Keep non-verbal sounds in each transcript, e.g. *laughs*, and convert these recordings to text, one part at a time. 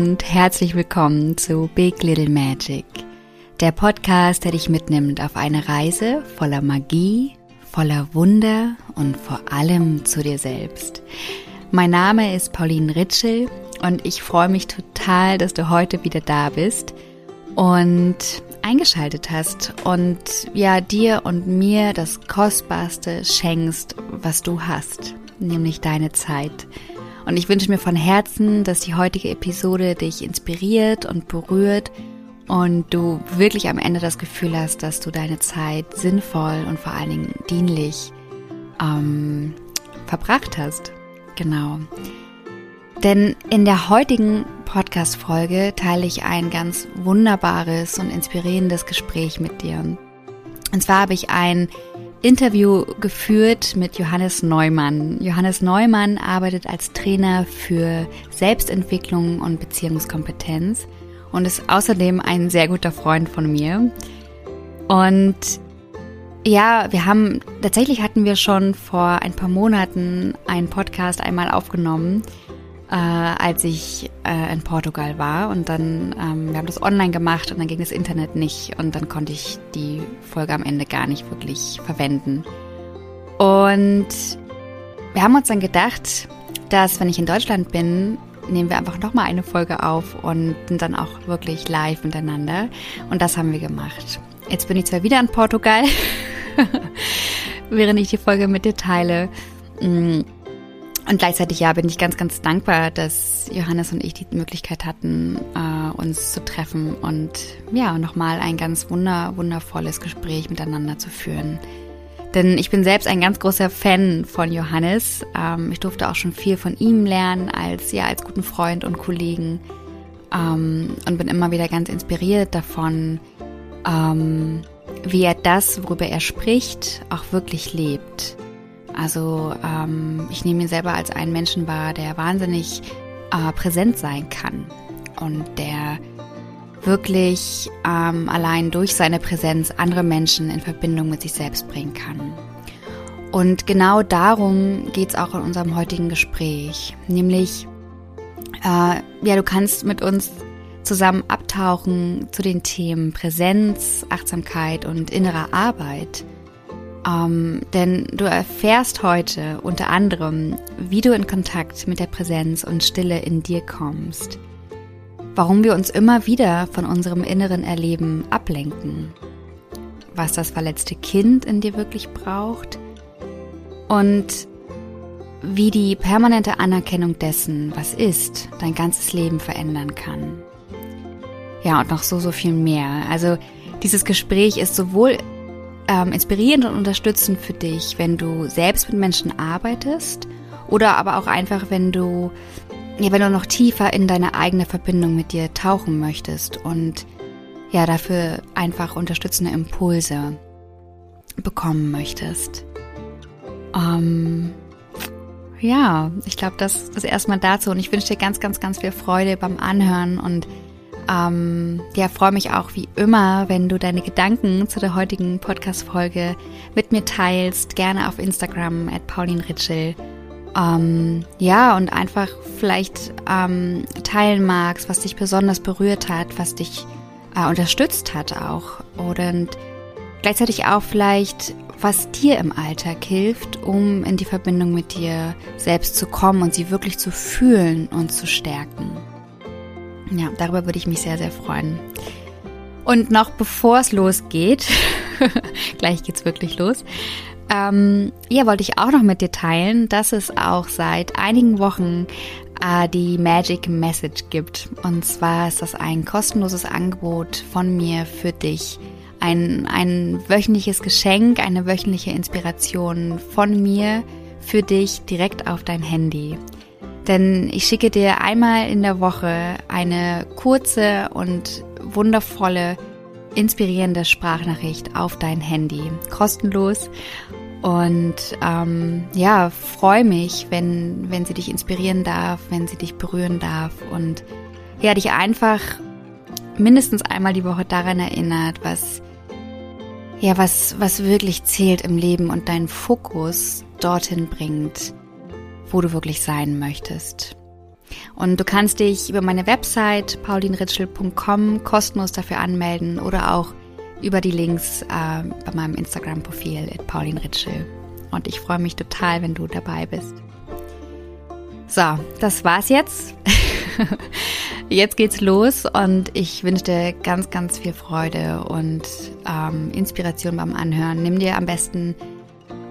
Und herzlich willkommen zu Big Little Magic, der Podcast, der dich mitnimmt auf eine Reise voller Magie, voller Wunder und vor allem zu dir selbst. Mein Name ist Pauline Ritschel und ich freue mich total, dass du heute wieder da bist und eingeschaltet hast und ja dir und mir das Kostbarste schenkst, was du hast, nämlich deine Zeit. Und ich wünsche mir von Herzen, dass die heutige Episode dich inspiriert und berührt und du wirklich am Ende das Gefühl hast, dass du deine Zeit sinnvoll und vor allen Dingen dienlich ähm, verbracht hast. Genau. Denn in der heutigen Podcast-Folge teile ich ein ganz wunderbares und inspirierendes Gespräch mit dir. Und zwar habe ich ein Interview geführt mit Johannes Neumann. Johannes Neumann arbeitet als Trainer für Selbstentwicklung und Beziehungskompetenz und ist außerdem ein sehr guter Freund von mir. Und ja, wir haben, tatsächlich hatten wir schon vor ein paar Monaten einen Podcast einmal aufgenommen äh, als ich äh, in Portugal war. Und dann, ähm, wir haben das online gemacht und dann ging das Internet nicht und dann konnte ich die Folge am Ende gar nicht wirklich verwenden. Und wir haben uns dann gedacht, dass wenn ich in Deutschland bin, nehmen wir einfach nochmal eine Folge auf und sind dann auch wirklich live miteinander. Und das haben wir gemacht. Jetzt bin ich zwar wieder in Portugal, *laughs* während ich die Folge mit dir teile. Und gleichzeitig ja bin ich ganz, ganz dankbar, dass Johannes und ich die Möglichkeit hatten, äh, uns zu treffen und ja, nochmal ein ganz wunder, wundervolles Gespräch miteinander zu führen. Denn ich bin selbst ein ganz großer Fan von Johannes. Ähm, ich durfte auch schon viel von ihm lernen als, ja, als guten Freund und Kollegen. Ähm, und bin immer wieder ganz inspiriert davon, ähm, wie er das, worüber er spricht, auch wirklich lebt. Also ähm, ich nehme ihn selber als einen Menschen wahr, der wahnsinnig äh, präsent sein kann und der wirklich ähm, allein durch seine Präsenz andere Menschen in Verbindung mit sich selbst bringen kann. Und genau darum geht es auch in unserem heutigen Gespräch, nämlich äh, ja, du kannst mit uns zusammen abtauchen zu den Themen Präsenz, Achtsamkeit und innerer Arbeit ähm, denn du erfährst heute unter anderem, wie du in Kontakt mit der Präsenz und Stille in dir kommst, warum wir uns immer wieder von unserem inneren Erleben ablenken, was das verletzte Kind in dir wirklich braucht und wie die permanente Anerkennung dessen, was ist, dein ganzes Leben verändern kann. Ja, und noch so, so viel mehr. Also dieses Gespräch ist sowohl ähm, inspirierend und unterstützend für dich, wenn du selbst mit Menschen arbeitest oder aber auch einfach, wenn du, ja, wenn du noch tiefer in deine eigene Verbindung mit dir tauchen möchtest und ja, dafür einfach unterstützende Impulse bekommen möchtest. Ähm, ja, ich glaube, das ist erstmal dazu und ich wünsche dir ganz, ganz, ganz viel Freude beim Anhören und ähm, ja, freue mich auch wie immer, wenn du deine Gedanken zu der heutigen Podcast-Folge mit mir teilst. Gerne auf Instagram at Pauline Ritschel. Ähm, ja, und einfach vielleicht ähm, teilen magst, was dich besonders berührt hat, was dich äh, unterstützt hat auch. Und gleichzeitig auch vielleicht, was dir im Alltag hilft, um in die Verbindung mit dir selbst zu kommen und sie wirklich zu fühlen und zu stärken. Ja, darüber würde ich mich sehr, sehr freuen. Und noch bevor es losgeht, *laughs* gleich geht's wirklich los, ähm, ja, wollte ich auch noch mit dir teilen, dass es auch seit einigen Wochen äh, die Magic Message gibt. Und zwar ist das ein kostenloses Angebot von mir für dich. Ein, ein wöchentliches Geschenk, eine wöchentliche Inspiration von mir für dich direkt auf dein Handy. Denn ich schicke dir einmal in der Woche eine kurze und wundervolle, inspirierende Sprachnachricht auf dein Handy. Kostenlos. Und ähm, ja, freue mich, wenn, wenn sie dich inspirieren darf, wenn sie dich berühren darf und ja, dich einfach mindestens einmal die Woche daran erinnert, was ja, was, was wirklich zählt im Leben und deinen Fokus dorthin bringt, wo du wirklich sein möchtest. Und du kannst dich über meine Website paulinritschel.com kostenlos dafür anmelden oder auch über die Links äh, bei meinem Instagram-Profil paulinritschel. Und ich freue mich total, wenn du dabei bist. So, das war's jetzt. *laughs* jetzt geht's los und ich wünsche dir ganz, ganz viel Freude und ähm, Inspiration beim Anhören. Nimm dir am besten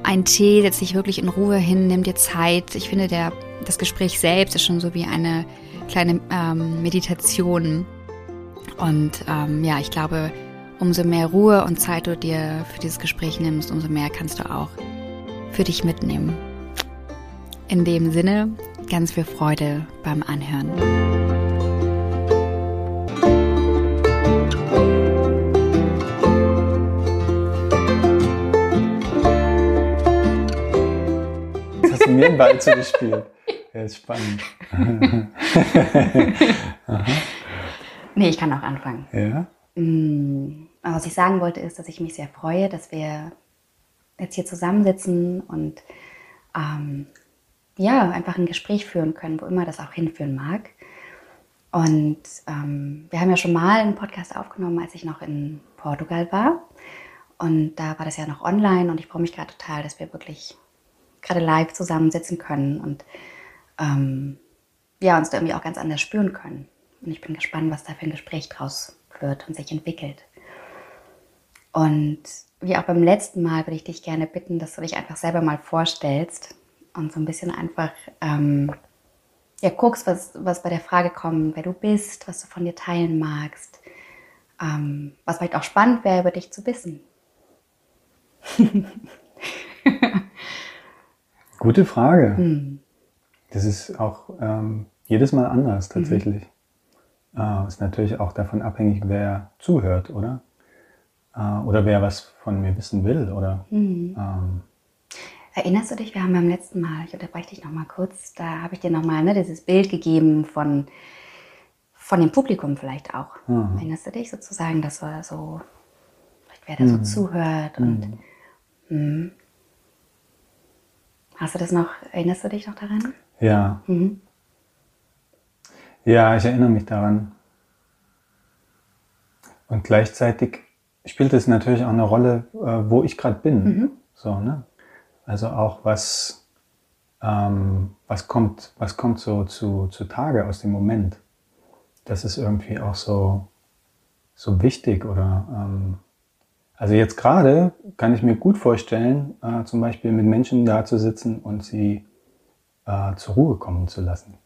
einen Tee, setz dich wirklich in Ruhe hin, nimm dir Zeit. Ich finde, der, das Gespräch selbst ist schon so wie eine kleine ähm, Meditation. Und ähm, ja, ich glaube, umso mehr Ruhe und Zeit du dir für dieses Gespräch nimmst, umso mehr kannst du auch für dich mitnehmen. In dem Sinne, ganz viel Freude beim Anhören. Mir einen Ball zugespielt. Ja, ist spannend. *laughs* nee, ich kann auch anfangen. Ja? Mm, was ich sagen wollte, ist, dass ich mich sehr freue, dass wir jetzt hier zusammensitzen und ähm, ja, einfach ein Gespräch führen können, wo immer das auch hinführen mag. Und ähm, wir haben ja schon mal einen Podcast aufgenommen, als ich noch in Portugal war. Und da war das ja noch online und ich freue mich gerade total, dass wir wirklich gerade live zusammensitzen können und ähm, ja, uns da irgendwie auch ganz anders spüren können. Und ich bin gespannt, was da für ein Gespräch draus wird und sich entwickelt. Und wie auch beim letzten Mal würde ich dich gerne bitten, dass du dich einfach selber mal vorstellst und so ein bisschen einfach ähm, ja, guckst, was, was bei der Frage kommt, wer du bist, was du von dir teilen magst, ähm, was vielleicht auch spannend wäre, über dich zu wissen. *laughs* Gute Frage. Hm. Das ist auch ähm, jedes Mal anders tatsächlich. Mhm. Äh, ist natürlich auch davon abhängig, wer zuhört, oder? Äh, oder wer was von mir wissen will, oder? Mhm. Ähm, Erinnerst du dich, wir haben beim letzten Mal, ich unterbreche dich nochmal kurz, da habe ich dir nochmal ne, dieses Bild gegeben von, von dem Publikum vielleicht auch. Mhm. Erinnerst du dich sozusagen, dass er so, vielleicht wer da so mhm. zuhört und mhm. Hast du das noch, erinnerst du dich noch daran? Ja. Mhm. Ja, ich erinnere mich daran. Und gleichzeitig spielt es natürlich auch eine Rolle, äh, wo ich gerade bin. Mhm. So, ne? Also auch was, ähm, was kommt, was kommt so zu, zu Tage aus dem Moment. Das ist irgendwie auch so, so wichtig oder ähm, also jetzt gerade kann ich mir gut vorstellen, äh, zum Beispiel mit Menschen da zu sitzen und sie äh, zur Ruhe kommen zu lassen.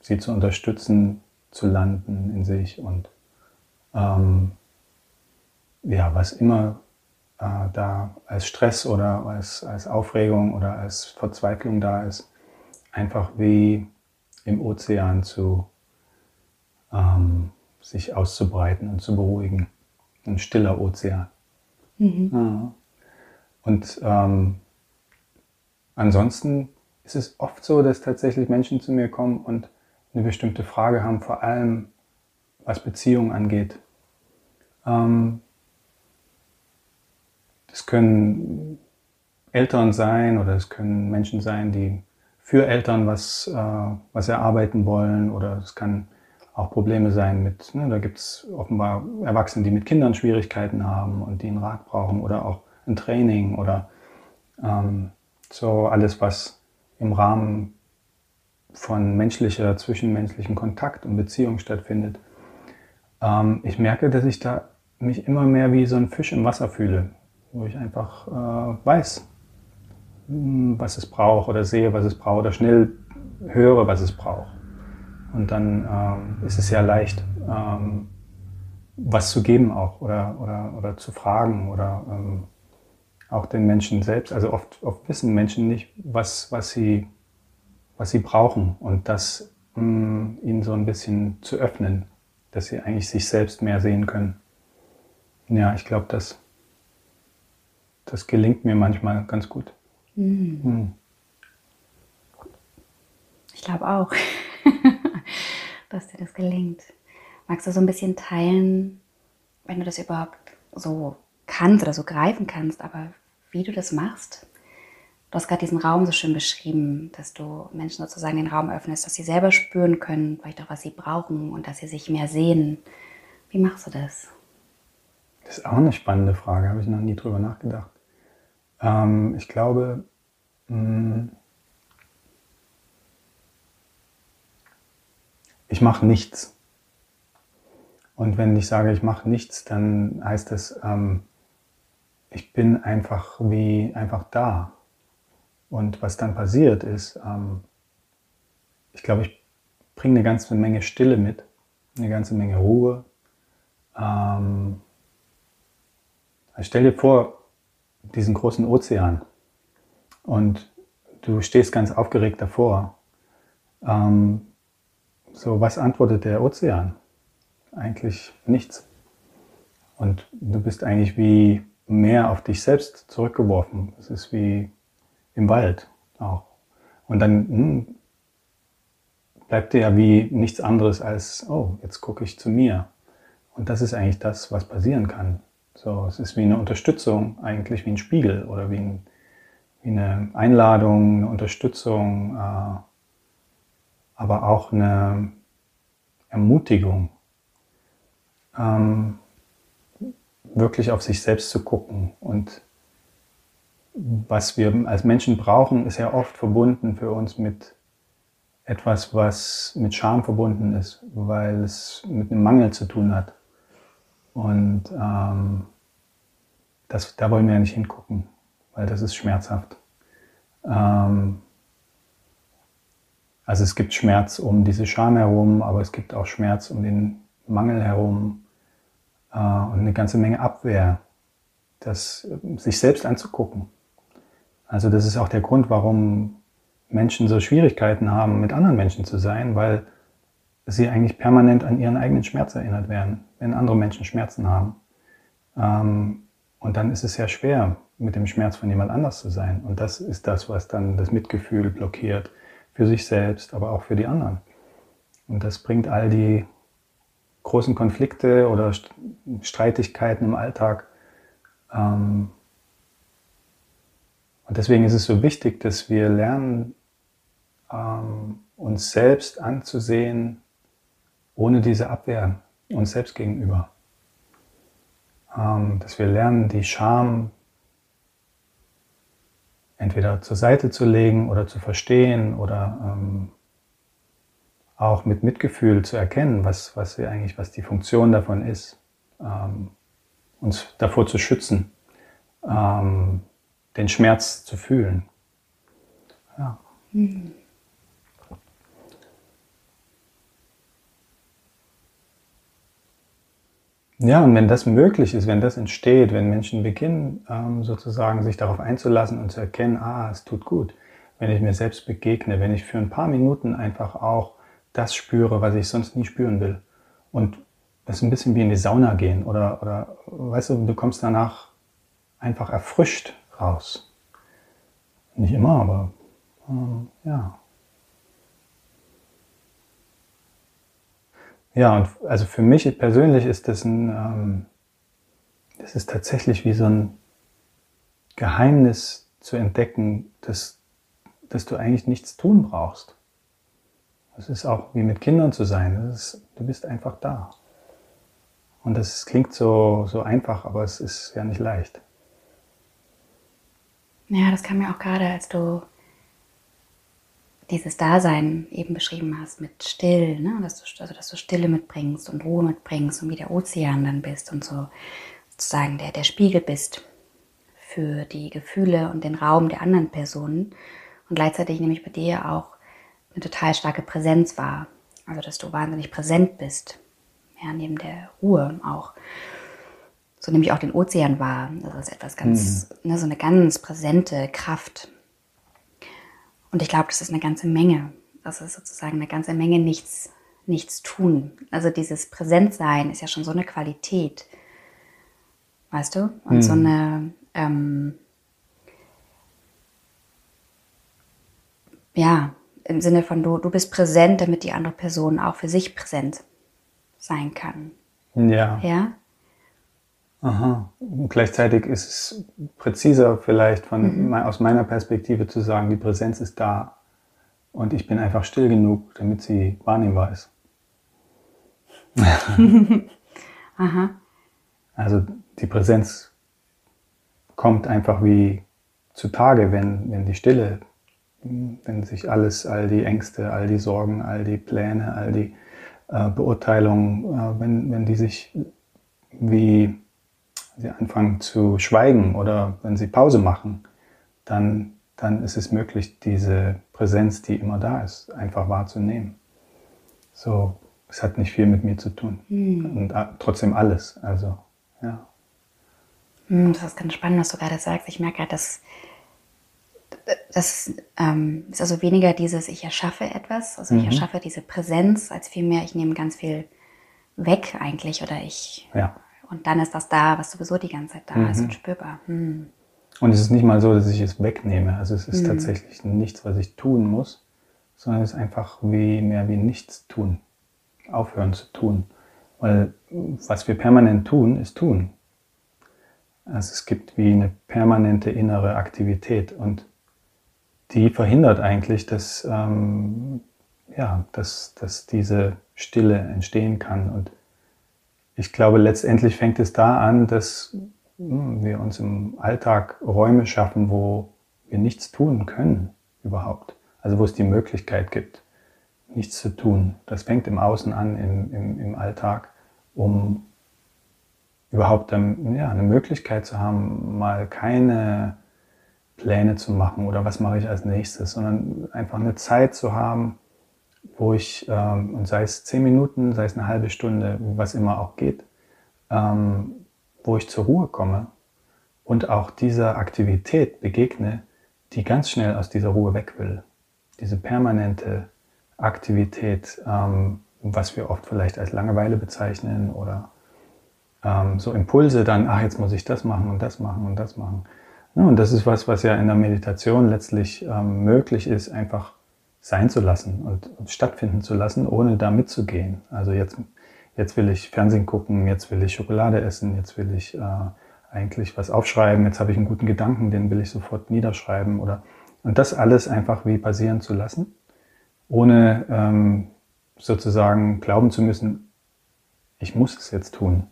Sie zu unterstützen, zu landen in sich und ähm, ja, was immer äh, da als Stress oder als, als Aufregung oder als Verzweiflung da ist, einfach wie im Ozean zu ähm, sich auszubreiten und zu beruhigen. Ein stiller Ozean. Mhm. Ja. Und ähm, ansonsten ist es oft so, dass tatsächlich Menschen zu mir kommen und eine bestimmte Frage haben, vor allem was Beziehungen angeht. Ähm, das können Eltern sein oder es können Menschen sein, die für Eltern was, äh, was erarbeiten wollen oder es kann auch Probleme sein mit, ne, da gibt es offenbar Erwachsene, die mit Kindern Schwierigkeiten haben und die einen Rat brauchen oder auch ein Training oder ähm, so alles, was im Rahmen von menschlicher, zwischenmenschlichen Kontakt und Beziehung stattfindet. Ähm, ich merke, dass ich da mich immer mehr wie so ein Fisch im Wasser fühle wo ich einfach äh, weiß, hm, was es braucht oder sehe, was es braucht oder schnell höre, was es braucht. Und dann ähm, ist es sehr leicht, ähm, was zu geben auch oder, oder, oder zu fragen oder ähm, auch den Menschen selbst. Also oft, oft wissen Menschen nicht, was, was, sie, was sie brauchen und das mh, hm, ihnen so ein bisschen zu öffnen, dass sie eigentlich sich selbst mehr sehen können. Ja, ich glaube, das das gelingt mir manchmal ganz gut. Mhm. Mhm. Ich glaube auch, *laughs* dass dir das gelingt. Magst du so ein bisschen teilen, wenn du das überhaupt so kannst oder so greifen kannst, aber wie du das machst? Du hast gerade diesen Raum so schön beschrieben, dass du Menschen sozusagen den Raum öffnest, dass sie selber spüren können, vielleicht auch, was sie brauchen und dass sie sich mehr sehen. Wie machst du das? Das ist auch eine spannende Frage, habe ich noch nie drüber nachgedacht. Ähm, ich glaube, mh, ich mache nichts. Und wenn ich sage, ich mache nichts, dann heißt das, ähm, ich bin einfach wie einfach da. Und was dann passiert ist, ähm, ich glaube, ich bringe eine ganze Menge Stille mit, eine ganze Menge Ruhe. Ähm, also stell dir vor, diesen großen Ozean und du stehst ganz aufgeregt davor. Ähm, so, was antwortet der Ozean? Eigentlich nichts. Und du bist eigentlich wie mehr auf dich selbst zurückgeworfen. Es ist wie im Wald auch. Und dann hm, bleibt dir ja wie nichts anderes als, oh, jetzt gucke ich zu mir. Und das ist eigentlich das, was passieren kann. So, es ist wie eine Unterstützung, eigentlich wie ein Spiegel oder wie, ein, wie eine Einladung, eine Unterstützung, äh, aber auch eine Ermutigung, ähm, wirklich auf sich selbst zu gucken und was wir als Menschen brauchen, ist ja oft verbunden für uns mit etwas, was mit Scham verbunden ist, weil es mit einem Mangel zu tun hat. Und ähm, das, da wollen wir ja nicht hingucken, weil das ist schmerzhaft. Ähm, also es gibt Schmerz um diese Scham herum, aber es gibt auch Schmerz um den Mangel herum äh, und eine ganze Menge Abwehr, das sich selbst anzugucken. Also das ist auch der Grund, warum Menschen so Schwierigkeiten haben, mit anderen Menschen zu sein, weil sie eigentlich permanent an ihren eigenen Schmerz erinnert werden, wenn andere Menschen Schmerzen haben. Ähm, und dann ist es sehr schwer, mit dem Schmerz von jemand anders zu sein. Und das ist das, was dann das Mitgefühl blockiert, für sich selbst, aber auch für die anderen. Und das bringt all die großen Konflikte oder Streitigkeiten im Alltag ähm, und deswegen ist es so wichtig, dass wir lernen, ähm, uns selbst anzusehen, ohne diese Abwehr uns selbst gegenüber. Ähm, dass wir lernen, die Scham entweder zur Seite zu legen oder zu verstehen oder ähm, auch mit Mitgefühl zu erkennen, was, was wir eigentlich, was die Funktion davon ist, ähm, uns davor zu schützen, ähm, den Schmerz zu fühlen. Ja. Mhm. Ja, und wenn das möglich ist, wenn das entsteht, wenn Menschen beginnen, ähm, sozusagen sich darauf einzulassen und zu erkennen, ah, es tut gut, wenn ich mir selbst begegne, wenn ich für ein paar Minuten einfach auch das spüre, was ich sonst nie spüren will. Und das ist ein bisschen wie in die Sauna gehen oder, oder weißt du, du kommst danach einfach erfrischt raus. Nicht immer, aber äh, ja. Ja, und also für mich persönlich ist das ein, ähm, das ist tatsächlich wie so ein Geheimnis zu entdecken, dass, dass du eigentlich nichts tun brauchst. Das ist auch wie mit Kindern zu sein. Ist, du bist einfach da. Und das klingt so, so einfach, aber es ist ja nicht leicht. Ja, das kam mir auch gerade, als du dieses Dasein eben beschrieben hast mit still, ne? dass, du, also dass du Stille mitbringst und Ruhe mitbringst und wie der Ozean dann bist und so sozusagen der, der Spiegel bist für die Gefühle und den Raum der anderen Personen und gleichzeitig nämlich bei dir auch eine total starke Präsenz war. Also dass du wahnsinnig präsent bist, ja, neben der Ruhe auch so nehme ich auch den Ozean wahr. Das ist etwas ganz, mhm. ne, so eine ganz präsente Kraft. Und ich glaube, das ist eine ganze Menge. Das ist sozusagen eine ganze Menge nichts, nichts tun. Also dieses Präsentsein ist ja schon so eine Qualität. Weißt du? Und mhm. so eine, ähm, ja, im Sinne von du, du bist präsent, damit die andere Person auch für sich präsent sein kann. Ja. Ja? Aha. Und gleichzeitig ist es präziser vielleicht von, mhm. aus meiner Perspektive zu sagen, die Präsenz ist da und ich bin einfach still genug, damit sie wahrnehmbar ist. *laughs* Aha. Also die Präsenz kommt einfach wie zutage, wenn, wenn die Stille, wenn sich alles, all die Ängste, all die Sorgen, all die Pläne, all die äh, Beurteilungen, äh, wenn, wenn die sich wie sie anfangen zu schweigen oder wenn sie Pause machen, dann, dann ist es möglich, diese Präsenz, die immer da ist, einfach wahrzunehmen. So, es hat nicht viel mit mir zu tun. Mhm. Und äh, trotzdem alles. Also, ja. Hm, das ist ganz spannend, was du gerade sagst. Ich merke halt, dass das ähm, ist also weniger dieses, ich erschaffe etwas, also ich mhm. erschaffe diese Präsenz, als vielmehr, ich nehme ganz viel weg eigentlich oder ich ja. Und dann ist das da, was sowieso die ganze Zeit da mhm. ist und spürbar. Hm. Und es ist nicht mal so, dass ich es wegnehme. Also es ist mhm. tatsächlich nichts, was ich tun muss, sondern es ist einfach wie mehr wie nichts tun. Aufhören zu tun. Weil was wir permanent tun, ist tun. Also es gibt wie eine permanente innere Aktivität und die verhindert eigentlich, dass, ähm, ja, dass, dass diese Stille entstehen kann. Und ich glaube, letztendlich fängt es da an, dass hm, wir uns im Alltag Räume schaffen, wo wir nichts tun können überhaupt. Also wo es die Möglichkeit gibt, nichts zu tun. Das fängt im Außen an, im, im, im Alltag, um überhaupt ja, eine Möglichkeit zu haben, mal keine Pläne zu machen oder was mache ich als nächstes, sondern einfach eine Zeit zu haben, wo ich, ähm, sei es zehn Minuten, sei es eine halbe Stunde, was immer auch geht, ähm, wo ich zur Ruhe komme und auch dieser Aktivität begegne, die ganz schnell aus dieser Ruhe weg will. Diese permanente Aktivität, ähm, was wir oft vielleicht als Langeweile bezeichnen oder ähm, so Impulse dann, ach, jetzt muss ich das machen und das machen und das machen. Ja, und das ist was, was ja in der Meditation letztlich ähm, möglich ist, einfach sein zu lassen und, und, stattfinden zu lassen, ohne da mitzugehen. Also jetzt, jetzt will ich Fernsehen gucken, jetzt will ich Schokolade essen, jetzt will ich äh, eigentlich was aufschreiben, jetzt habe ich einen guten Gedanken, den will ich sofort niederschreiben oder und das alles einfach wie passieren zu lassen, ohne ähm, sozusagen glauben zu müssen, ich muss es jetzt tun.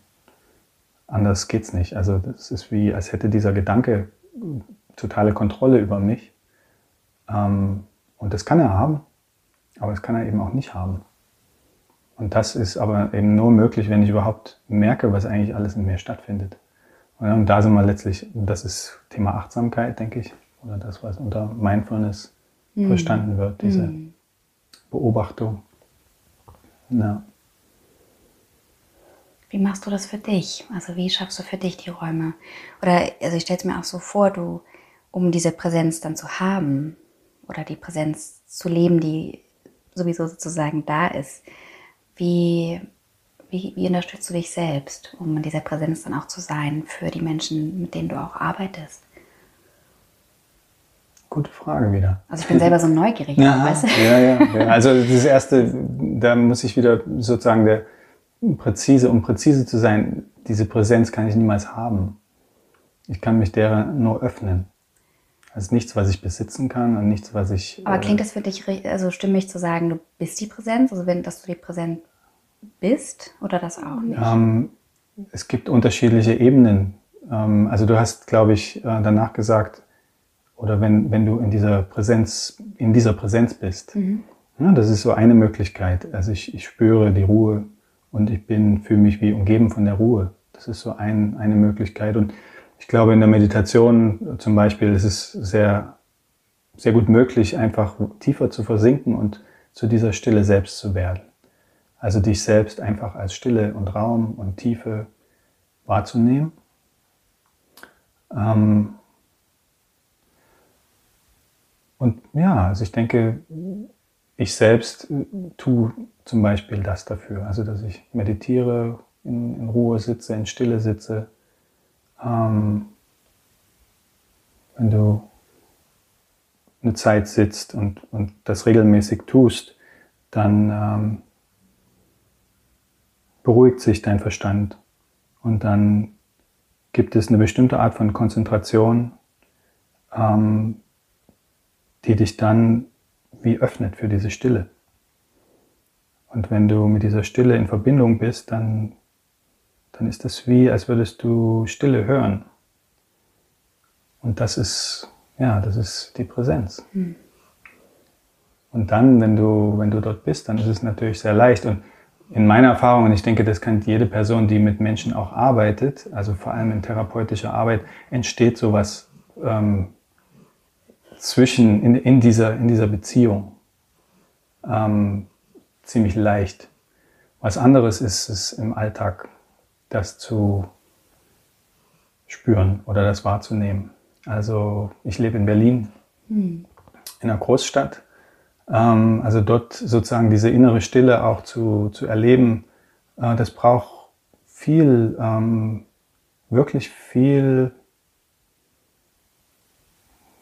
Anders geht's nicht. Also das ist wie, als hätte dieser Gedanke totale Kontrolle über mich. Ähm, und das kann er haben, aber das kann er eben auch nicht haben. Und das ist aber eben nur möglich, wenn ich überhaupt merke, was eigentlich alles in mir stattfindet. Und da sind wir letztlich, das ist Thema Achtsamkeit, denke ich, oder das, was unter Mindfulness mhm. verstanden wird, diese mhm. Beobachtung. Ja. Wie machst du das für dich? Also wie schaffst du für dich die Räume? Oder also ich stelle es mir auch so vor, du, um diese Präsenz dann zu haben, oder die Präsenz zu leben, die sowieso sozusagen da ist. Wie, wie, wie unterstützt du dich selbst, um in dieser Präsenz dann auch zu sein für die Menschen, mit denen du auch arbeitest? Gute Frage wieder. Also ich bin selber so neugierig. *laughs* ja, weißt du? ja, ja, ja. Also das erste, da muss ich wieder sozusagen der präzise, um präzise zu sein, diese Präsenz kann ich niemals haben. Ich kann mich derer nur öffnen. Also nichts, was ich besitzen kann und nichts, was ich. Aber klingt das für dich also stimmig zu sagen, du bist die Präsenz, also wenn, dass du die Präsenz bist oder das auch nicht? Ähm, es gibt unterschiedliche Ebenen. Ähm, also du hast, glaube ich, äh, danach gesagt, oder wenn, wenn du in dieser Präsenz, in dieser Präsenz bist, mhm. ja, das ist so eine Möglichkeit. Also ich, ich spüre die Ruhe und ich bin, fühle mich wie umgeben von der Ruhe. Das ist so ein, eine Möglichkeit. Und ich glaube, in der Meditation zum Beispiel ist es sehr, sehr gut möglich, einfach tiefer zu versinken und zu dieser Stille selbst zu werden. Also dich selbst einfach als Stille und Raum und Tiefe wahrzunehmen. Ähm und ja, also ich denke, ich selbst tue zum Beispiel das dafür. Also dass ich meditiere, in, in Ruhe sitze, in Stille sitze ähm, wenn du eine Zeit sitzt und, und das regelmäßig tust, dann ähm, beruhigt sich dein Verstand und dann gibt es eine bestimmte Art von Konzentration, ähm, die dich dann wie öffnet für diese Stille. Und wenn du mit dieser Stille in Verbindung bist, dann, dann ist es wie, als würdest du Stille hören. Und das ist, ja, das ist die Präsenz. Mhm. Und dann, wenn du, wenn du dort bist, dann ist es natürlich sehr leicht. Und in meiner Erfahrung, und ich denke, das kennt jede Person, die mit Menschen auch arbeitet, also vor allem in therapeutischer Arbeit, entsteht sowas ähm, zwischen, in, in, dieser, in dieser Beziehung ähm, ziemlich leicht. Was anderes ist es im Alltag, das zu spüren oder das wahrzunehmen. Also ich lebe in Berlin, mhm. in einer Großstadt. Ähm, also dort sozusagen diese innere Stille auch zu, zu erleben, äh, das braucht viel, ähm, wirklich viel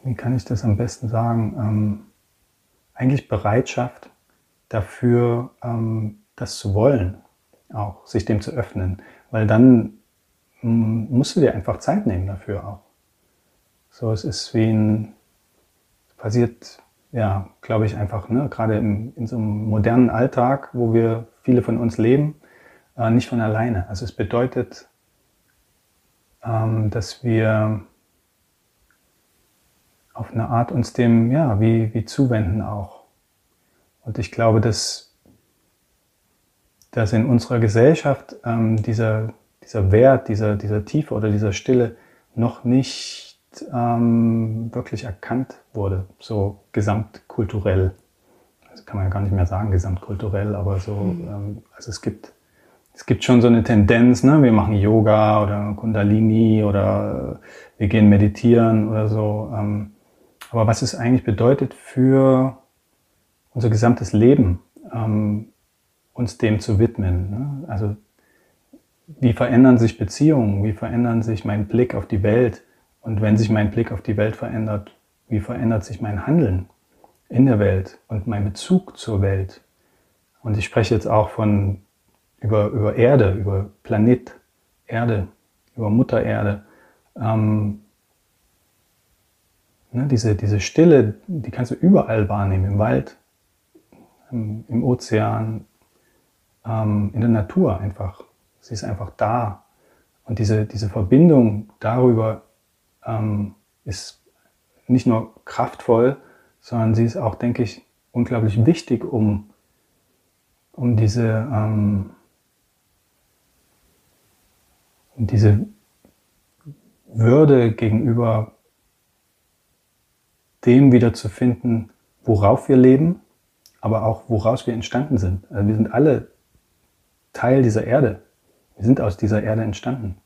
wie kann ich das am besten sagen, ähm, eigentlich Bereitschaft dafür, ähm, das zu wollen, auch sich dem zu öffnen, weil dann mm, musst du dir einfach Zeit nehmen dafür auch. So, es ist wie ein, passiert, ja, glaube ich einfach, ne, gerade im, in so einem modernen Alltag, wo wir viele von uns leben, äh, nicht von alleine. Also es bedeutet, ähm, dass wir auf eine Art uns dem, ja, wie, wie zuwenden auch. Und ich glaube, dass, dass in unserer Gesellschaft ähm, dieser, dieser Wert, dieser, dieser Tiefe oder dieser Stille noch nicht ähm, wirklich erkannt wurde, so gesamtkulturell. Also kann man ja gar nicht mehr sagen, gesamtkulturell, aber so, mhm. ähm, also es gibt, es gibt schon so eine Tendenz, ne? wir machen Yoga oder Kundalini oder wir gehen meditieren oder so. Ähm, aber was es eigentlich bedeutet für unser gesamtes Leben, ähm, uns dem zu widmen. Ne? Also wie verändern sich Beziehungen, wie verändern sich mein Blick auf die Welt und wenn sich mein Blick auf die Welt verändert, wie verändert sich mein Handeln in der Welt und mein Bezug zur Welt. Und ich spreche jetzt auch von über, über Erde, über Planet Erde, über Mutter Erde. Ähm, Ne, diese, diese Stille, die kannst du überall wahrnehmen, im Wald, im, im Ozean, ähm, in der Natur einfach. Sie ist einfach da. Und diese, diese Verbindung darüber ähm, ist nicht nur kraftvoll, sondern sie ist auch, denke ich, unglaublich wichtig, um, um diese, ähm, um diese Würde gegenüber dem wiederzufinden, worauf wir leben, aber auch woraus wir entstanden sind. Also wir sind alle Teil dieser Erde. Wir sind aus dieser Erde entstanden.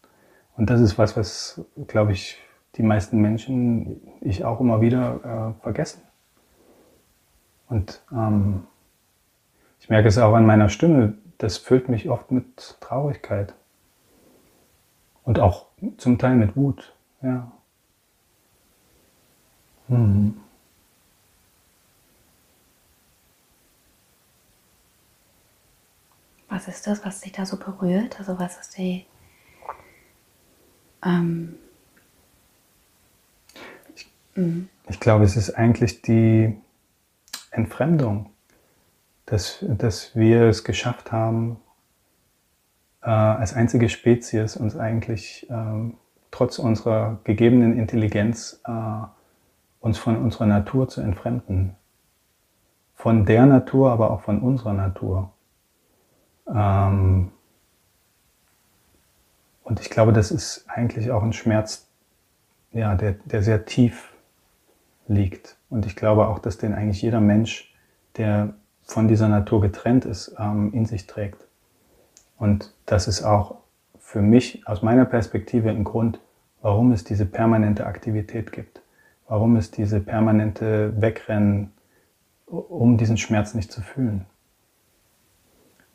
Und das ist was, was, glaube ich, die meisten Menschen, ich auch immer wieder äh, vergessen. Und ähm, ich merke es auch an meiner Stimme, das füllt mich oft mit Traurigkeit. Und auch zum Teil mit Wut. Ja. Mhm. Was ist das, was dich da so berührt? Also was ist die... Ähm, ich, mhm. ich glaube, es ist eigentlich die Entfremdung, dass, dass wir es geschafft haben, äh, als einzige Spezies uns eigentlich äh, trotz unserer gegebenen Intelligenz äh, uns von unserer Natur zu entfremden. Von der Natur, aber auch von unserer Natur. Ähm und ich glaube, das ist eigentlich auch ein Schmerz, ja, der, der sehr tief liegt. Und ich glaube auch, dass den eigentlich jeder Mensch, der von dieser Natur getrennt ist, ähm, in sich trägt. Und das ist auch für mich aus meiner Perspektive ein Grund, warum es diese permanente Aktivität gibt warum es diese permanente Wegrennen, um diesen Schmerz nicht zu fühlen.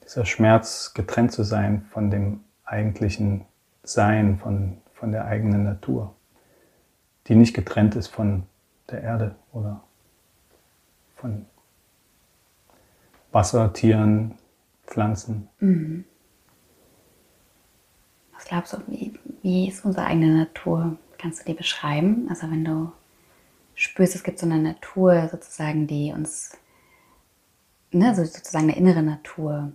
Dieser Schmerz, getrennt zu sein von dem eigentlichen Sein, von, von der eigenen Natur, die nicht getrennt ist von der Erde oder von Wasser, Tieren, Pflanzen. Mhm. Was glaubst du, wie, wie ist unsere eigene Natur? Kannst du die beschreiben? Also wenn du spürst, es gibt so eine Natur sozusagen, die uns, ne, so sozusagen eine innere Natur.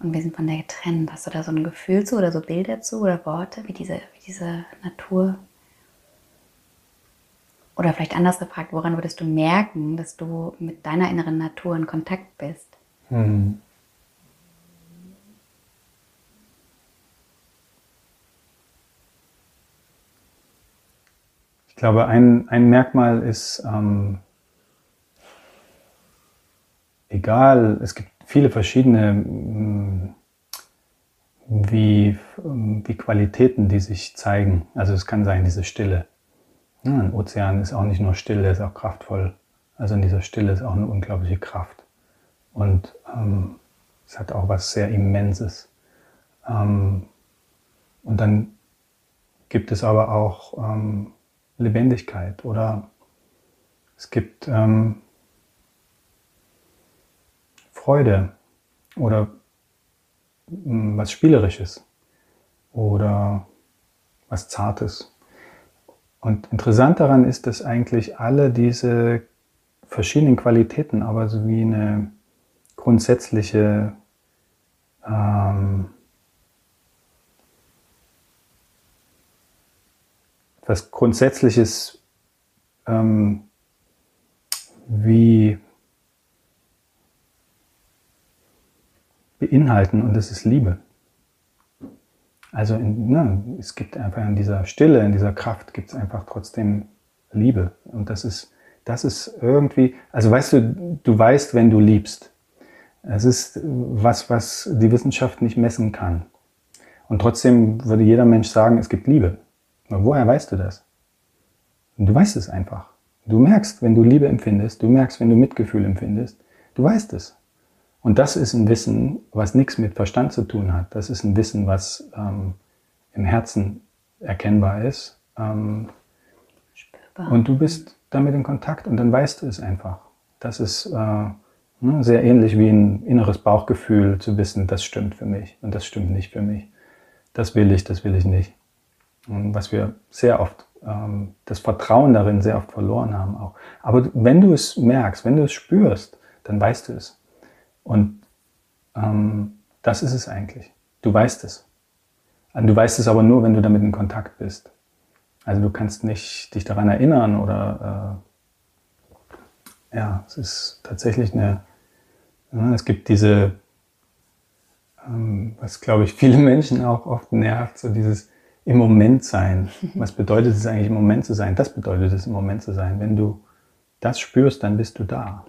Und wir sind von der getrennt. Hast du da so ein Gefühl zu oder so Bilder zu oder Worte, wie diese, wie diese Natur? Oder vielleicht anders gefragt, woran würdest du merken, dass du mit deiner inneren Natur in Kontakt bist? Hm. Ich glaube, ein, ein Merkmal ist, ähm, egal, es gibt viele verschiedene mm, wie, wie Qualitäten, die sich zeigen. Also es kann sein, diese Stille. Ein Ozean ist auch nicht nur still, er ist auch kraftvoll. Also in dieser Stille ist auch eine unglaubliche Kraft. Und ähm, es hat auch was sehr Immenses. Ähm, und dann gibt es aber auch ähm, Lebendigkeit oder es gibt ähm, Freude oder hm, was Spielerisches oder was Zartes. Und interessant daran ist, dass eigentlich alle diese verschiedenen Qualitäten aber so wie eine grundsätzliche ähm, was Grundsätzliches ähm, wie beinhalten und das ist Liebe. Also in, ne, es gibt einfach in dieser Stille, in dieser Kraft gibt es einfach trotzdem Liebe. Und das ist, das ist irgendwie, also weißt du, du weißt, wenn du liebst. Es ist was, was die Wissenschaft nicht messen kann. Und trotzdem würde jeder Mensch sagen, es gibt Liebe. Aber woher weißt du das? du weißt es einfach. Du merkst, wenn du Liebe empfindest, du merkst, wenn du Mitgefühl empfindest, du weißt es. Und das ist ein Wissen, was nichts mit Verstand zu tun hat. Das ist ein Wissen, was ähm, im Herzen erkennbar ist. Ähm, und du bist damit in Kontakt und dann weißt du es einfach. Das ist äh, ne, sehr ähnlich wie ein inneres Bauchgefühl zu wissen, das stimmt für mich und das stimmt nicht für mich. Das will ich, das will ich nicht. Und was wir sehr oft, ähm, das Vertrauen darin sehr oft verloren haben auch. Aber wenn du es merkst, wenn du es spürst, dann weißt du es. Und ähm, das ist es eigentlich. Du weißt es. Du weißt es aber nur, wenn du damit in Kontakt bist. Also du kannst nicht dich daran erinnern oder äh, ja, es ist tatsächlich eine, ja, es gibt diese, ähm, was glaube ich viele *laughs* Menschen auch oft nervt, so dieses im Moment sein. *laughs* Was bedeutet es eigentlich im Moment zu sein? Das bedeutet es im Moment zu sein. Wenn du das spürst, dann bist du da.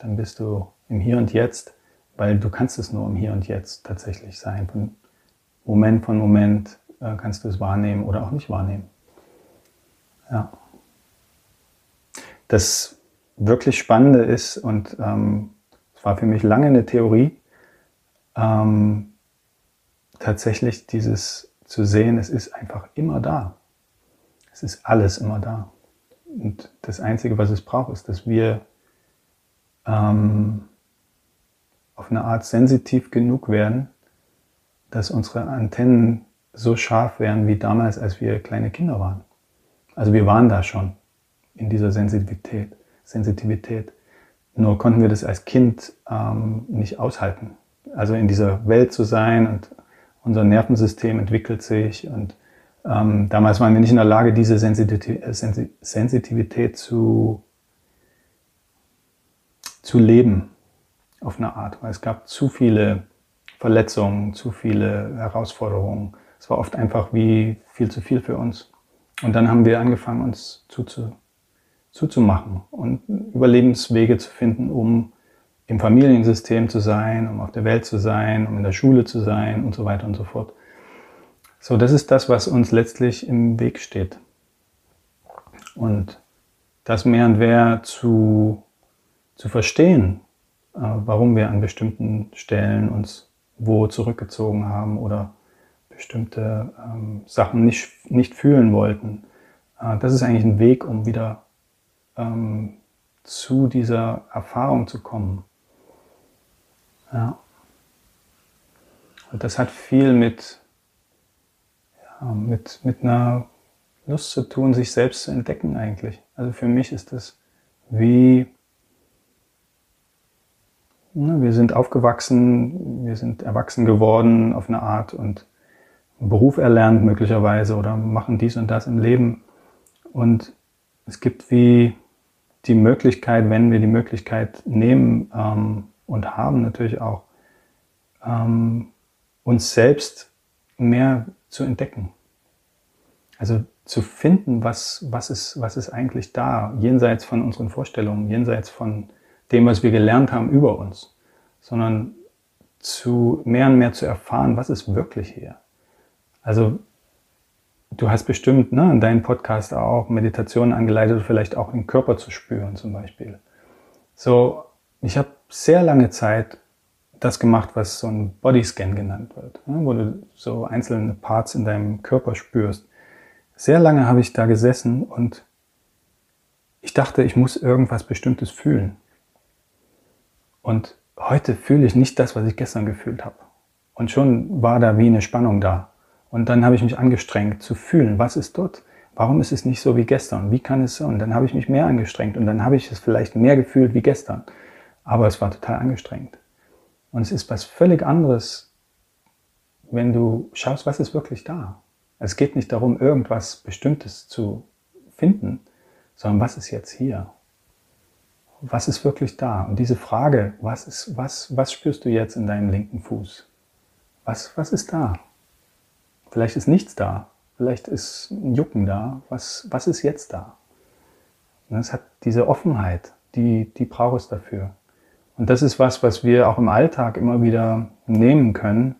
Dann bist du im Hier und Jetzt, weil du kannst es nur im Hier und Jetzt tatsächlich sein. Von Moment von Moment äh, kannst du es wahrnehmen oder auch nicht wahrnehmen. Ja. Das wirklich Spannende ist, und ähm, es war für mich lange eine Theorie, ähm, tatsächlich dieses zu sehen, es ist einfach immer da. Es ist alles immer da. Und das Einzige, was es braucht, ist, dass wir ähm, auf eine Art sensitiv genug werden, dass unsere Antennen so scharf werden wie damals, als wir kleine Kinder waren. Also wir waren da schon in dieser Sensitivität. Sensitivität. Nur konnten wir das als Kind ähm, nicht aushalten. Also in dieser Welt zu sein und unser Nervensystem entwickelt sich und ähm, damals waren wir nicht in der Lage, diese Sensitivität zu, zu leben auf eine Art, weil es gab zu viele Verletzungen, zu viele Herausforderungen. Es war oft einfach wie viel zu viel für uns. Und dann haben wir angefangen, uns zuzu, zuzumachen und Überlebenswege zu finden, um im Familiensystem zu sein, um auf der Welt zu sein, um in der Schule zu sein und so weiter und so fort. So, das ist das, was uns letztlich im Weg steht. Und das mehr und mehr zu, zu verstehen, warum wir an bestimmten Stellen uns wo zurückgezogen haben oder bestimmte ähm, Sachen nicht, nicht fühlen wollten. Äh, das ist eigentlich ein Weg, um wieder ähm, zu dieser Erfahrung zu kommen. Ja. Und das hat viel mit, ähm, mit, mit einer Lust zu tun, sich selbst zu entdecken eigentlich. Also für mich ist das wie, wir sind aufgewachsen, wir sind erwachsen geworden auf eine Art und einen Beruf erlernt möglicherweise oder machen dies und das im Leben. Und es gibt wie die Möglichkeit, wenn wir die Möglichkeit nehmen ähm, und haben natürlich auch, ähm, uns selbst mehr zu entdecken. Also zu finden, was, was, ist, was ist eigentlich da, jenseits von unseren Vorstellungen, jenseits von dem, was wir gelernt haben über uns, sondern zu mehr und mehr zu erfahren, was ist wirklich hier. Also du hast bestimmt ne, in deinem Podcast auch Meditationen angeleitet, vielleicht auch den Körper zu spüren zum Beispiel. So, ich habe sehr lange Zeit das gemacht, was so ein Bodyscan genannt wird, ne, wo du so einzelne Parts in deinem Körper spürst. Sehr lange habe ich da gesessen und ich dachte, ich muss irgendwas Bestimmtes fühlen. Und heute fühle ich nicht das, was ich gestern gefühlt habe. Und schon war da wie eine Spannung da. Und dann habe ich mich angestrengt zu fühlen, was ist dort? Warum ist es nicht so wie gestern? Wie kann es so? Und dann habe ich mich mehr angestrengt und dann habe ich es vielleicht mehr gefühlt wie gestern. Aber es war total angestrengt. Und es ist was völlig anderes, wenn du schaust, was ist wirklich da. Es geht nicht darum, irgendwas Bestimmtes zu finden, sondern was ist jetzt hier? Was ist wirklich da? Und diese Frage, was, ist, was, was spürst du jetzt in deinem linken Fuß? Was, was ist da? Vielleicht ist nichts da. Vielleicht ist ein Jucken da. Was, was ist jetzt da? Und es hat diese Offenheit, die, die braucht es dafür. Und das ist was, was wir auch im Alltag immer wieder nehmen können.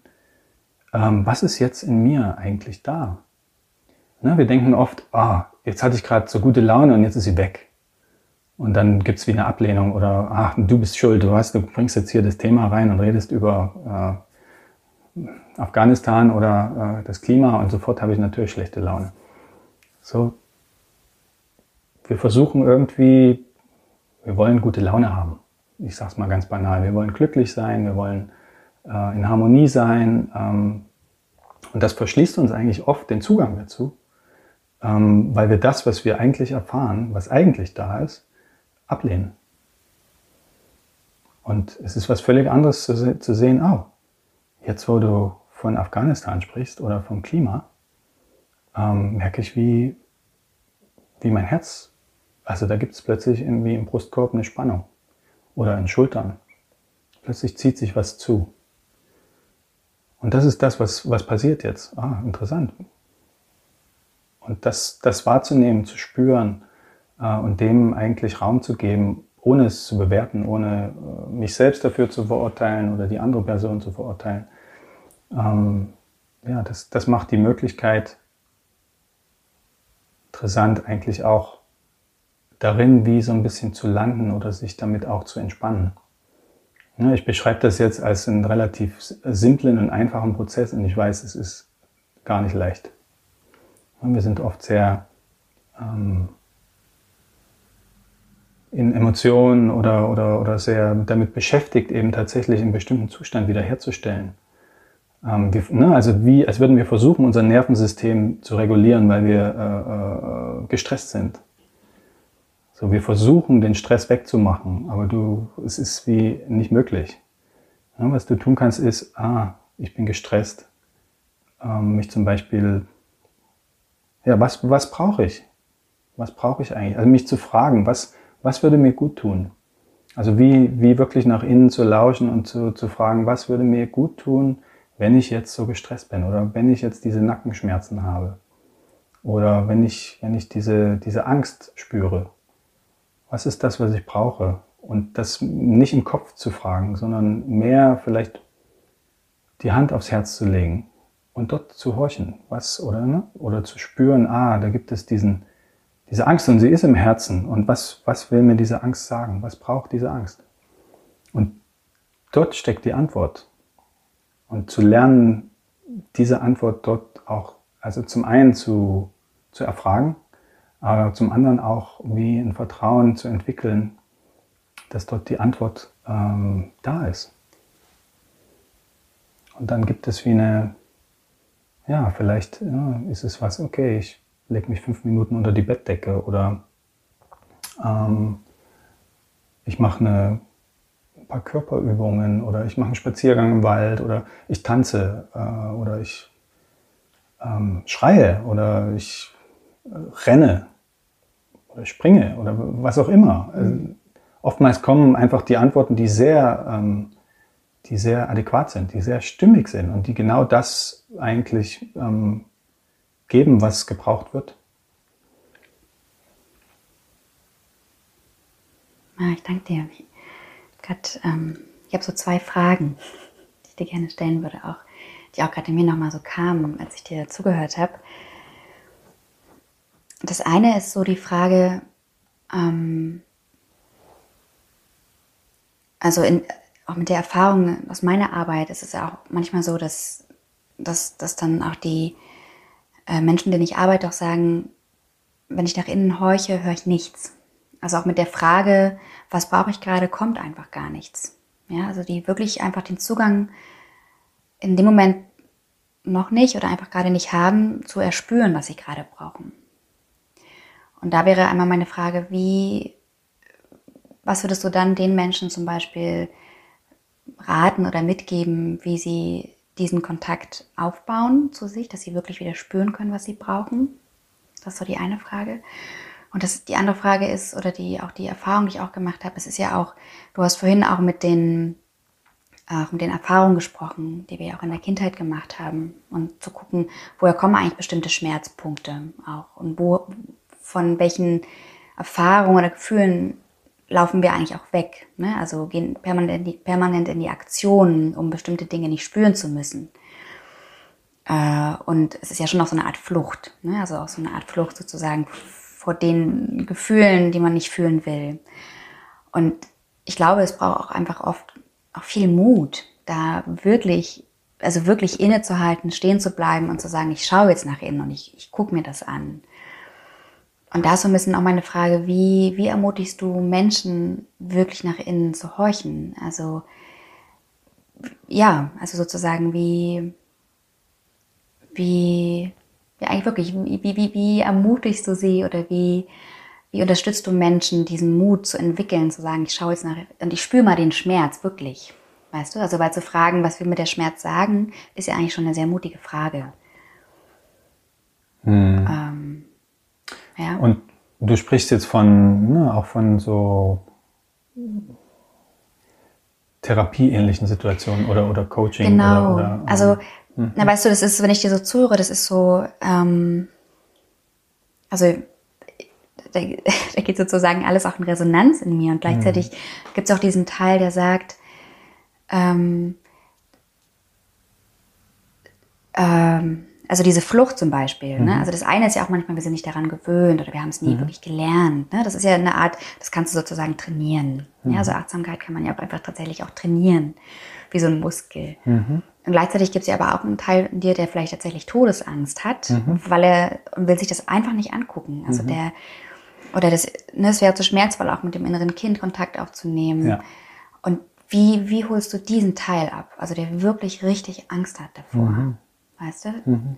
Ähm, was ist jetzt in mir eigentlich da? Ne, wir denken oft, ah, jetzt hatte ich gerade so gute Laune und jetzt ist sie weg. Und dann gibt's wie eine Ablehnung oder ach, du bist schuld, du weißt, du bringst jetzt hier das Thema rein und redest über äh, Afghanistan oder äh, das Klima und sofort habe ich natürlich schlechte Laune. So, wir versuchen irgendwie, wir wollen gute Laune haben. Ich sage es mal ganz banal. Wir wollen glücklich sein, wir wollen äh, in Harmonie sein. Ähm, und das verschließt uns eigentlich oft den Zugang dazu, ähm, weil wir das, was wir eigentlich erfahren, was eigentlich da ist, ablehnen. Und es ist was völlig anderes zu, zu sehen, oh, Jetzt, wo du von Afghanistan sprichst oder vom Klima, ähm, merke ich, wie, wie mein Herz, also da gibt es plötzlich irgendwie im Brustkorb eine Spannung oder in Schultern. Plötzlich zieht sich was zu. Und das ist das, was, was passiert jetzt. Ah, interessant. Und das, das wahrzunehmen, zu spüren und dem eigentlich Raum zu geben, ohne es zu bewerten, ohne äh, mich selbst dafür zu verurteilen oder die andere Person zu verurteilen. Ähm, ja, das, das macht die Möglichkeit interessant eigentlich auch darin, wie so ein bisschen zu landen oder sich damit auch zu entspannen. Ja, ich beschreibe das jetzt als einen relativ simplen und einfachen Prozess und ich weiß, es ist gar nicht leicht. Wir sind oft sehr ähm, in Emotionen oder, oder, oder sehr damit beschäftigt, eben tatsächlich einen bestimmten Zustand wiederherzustellen. Ähm, wir, ne, also wie, als würden wir versuchen, unser Nervensystem zu regulieren, weil wir äh, äh, gestresst sind. So, wir versuchen, den Stress wegzumachen, aber du, es ist wie nicht möglich. Ja, was du tun kannst, ist, ah, ich bin gestresst. Ähm, mich zum Beispiel, ja, was, was brauche ich? Was brauche ich eigentlich? Also mich zu fragen, was, was würde mir gut tun? Also wie, wie wirklich nach innen zu lauschen und zu, zu fragen, was würde mir gut tun, wenn ich jetzt so gestresst bin oder wenn ich jetzt diese Nackenschmerzen habe oder wenn ich, wenn ich diese, diese Angst spüre. Was ist das, was ich brauche? Und das nicht im Kopf zu fragen, sondern mehr vielleicht die Hand aufs Herz zu legen und dort zu horchen, was oder ne? oder zu spüren, ah, da gibt es diesen diese Angst und sie ist im Herzen. Und was, was will mir diese Angst sagen? Was braucht diese Angst? Und dort steckt die Antwort. Und zu lernen, diese Antwort dort auch, also zum einen zu, zu erfragen, aber zum anderen auch wie ein Vertrauen zu entwickeln, dass dort die Antwort ähm, da ist. Und dann gibt es wie eine, ja, vielleicht ja, ist es was, okay, ich lege mich fünf Minuten unter die Bettdecke oder ähm, ich mache eine ein paar Körperübungen oder ich mache einen Spaziergang im Wald oder ich tanze äh, oder ich ähm, schreie oder ich äh, renne oder springe oder was auch immer. Also, oftmals kommen einfach die Antworten, die sehr, ähm, die sehr adäquat sind, die sehr stimmig sind und die genau das eigentlich ähm, geben, was gebraucht wird. Ah, ich danke dir. Grad, ähm, ich habe so zwei Fragen, die ich dir gerne stellen würde, auch, die auch gerade in mir nochmal so kamen, als ich dir zugehört habe. Das eine ist so die Frage, ähm, also in, auch mit der Erfahrung aus meiner Arbeit ist es ja auch manchmal so, dass, dass, dass dann auch die äh, Menschen, denen ich arbeite, auch sagen, wenn ich nach innen horche, höre ich nichts. Also auch mit der Frage, was brauche ich gerade, kommt einfach gar nichts. Ja, also die wirklich einfach den Zugang in dem Moment noch nicht oder einfach gerade nicht haben, zu erspüren, was sie gerade brauchen. Und da wäre einmal meine Frage, wie, was würdest du dann den Menschen zum Beispiel raten oder mitgeben, wie sie diesen Kontakt aufbauen zu sich, dass sie wirklich wieder spüren können, was sie brauchen? Das ist so die eine Frage. Und das, die andere Frage ist, oder die, auch die Erfahrung, die ich auch gemacht habe, es ist ja auch, du hast vorhin auch mit den, auch mit den Erfahrungen gesprochen, die wir auch in der Kindheit gemacht haben. Und zu gucken, woher kommen eigentlich bestimmte Schmerzpunkte auch und wo, von welchen Erfahrungen oder Gefühlen laufen wir eigentlich auch weg. Ne? Also gehen permanent in, die, permanent in die Aktion, um bestimmte Dinge nicht spüren zu müssen. Äh, und es ist ja schon auch so eine Art Flucht, ne? also auch so eine Art Flucht sozusagen vor den Gefühlen, die man nicht fühlen will. Und ich glaube, es braucht auch einfach oft auch viel Mut, da wirklich, also wirklich innezuhalten, stehen zu bleiben und zu sagen, ich schaue jetzt nach innen und ich, ich gucke mir das an. Und da ist so ein bisschen auch meine Frage, wie, wie ermutigst du Menschen wirklich nach innen zu horchen? Also, ja, also sozusagen, wie, wie, ja eigentlich wirklich, wie, wie, wie ermutigst du sie oder wie, wie unterstützt du Menschen, diesen Mut zu entwickeln, zu sagen, ich schaue jetzt nach und ich spüre mal den Schmerz, wirklich. Weißt du, also weil zu fragen, was wir mit der Schmerz sagen, ist ja eigentlich schon eine sehr mutige Frage. Hm. Ähm, ja. Und du sprichst jetzt von, ne, auch von so therapieähnlichen Situationen oder, oder Coaching. Genau. Oder, oder, also Mhm. Na, weißt du, das ist, wenn ich dir so zuhöre, das ist so, ähm, also da, *laughs* da geht sozusagen alles auch in Resonanz in mir und gleichzeitig mhm. gibt es auch diesen Teil, der sagt, ähm, ähm, also diese Flucht zum Beispiel. Ne? Mhm. Ne? Also das eine ist ja auch manchmal, wir sind nicht daran gewöhnt oder wir haben es nie mhm. wirklich gelernt. Ne? Das ist ja eine Art, das kannst du sozusagen trainieren. Mhm. Ja, also Achtsamkeit kann man ja auch einfach tatsächlich auch trainieren, wie so ein Muskel. Mhm. Und gleichzeitig gibt es ja aber auch einen Teil in dir, der vielleicht tatsächlich Todesangst hat, mhm. weil er und will sich das einfach nicht angucken. Also mhm. der oder das, ne, es wäre zu schmerzvoll, auch mit dem inneren Kind Kontakt aufzunehmen. Ja. Und wie, wie holst du diesen Teil ab? Also der wirklich richtig Angst hat davor. Weißt du? Mhm.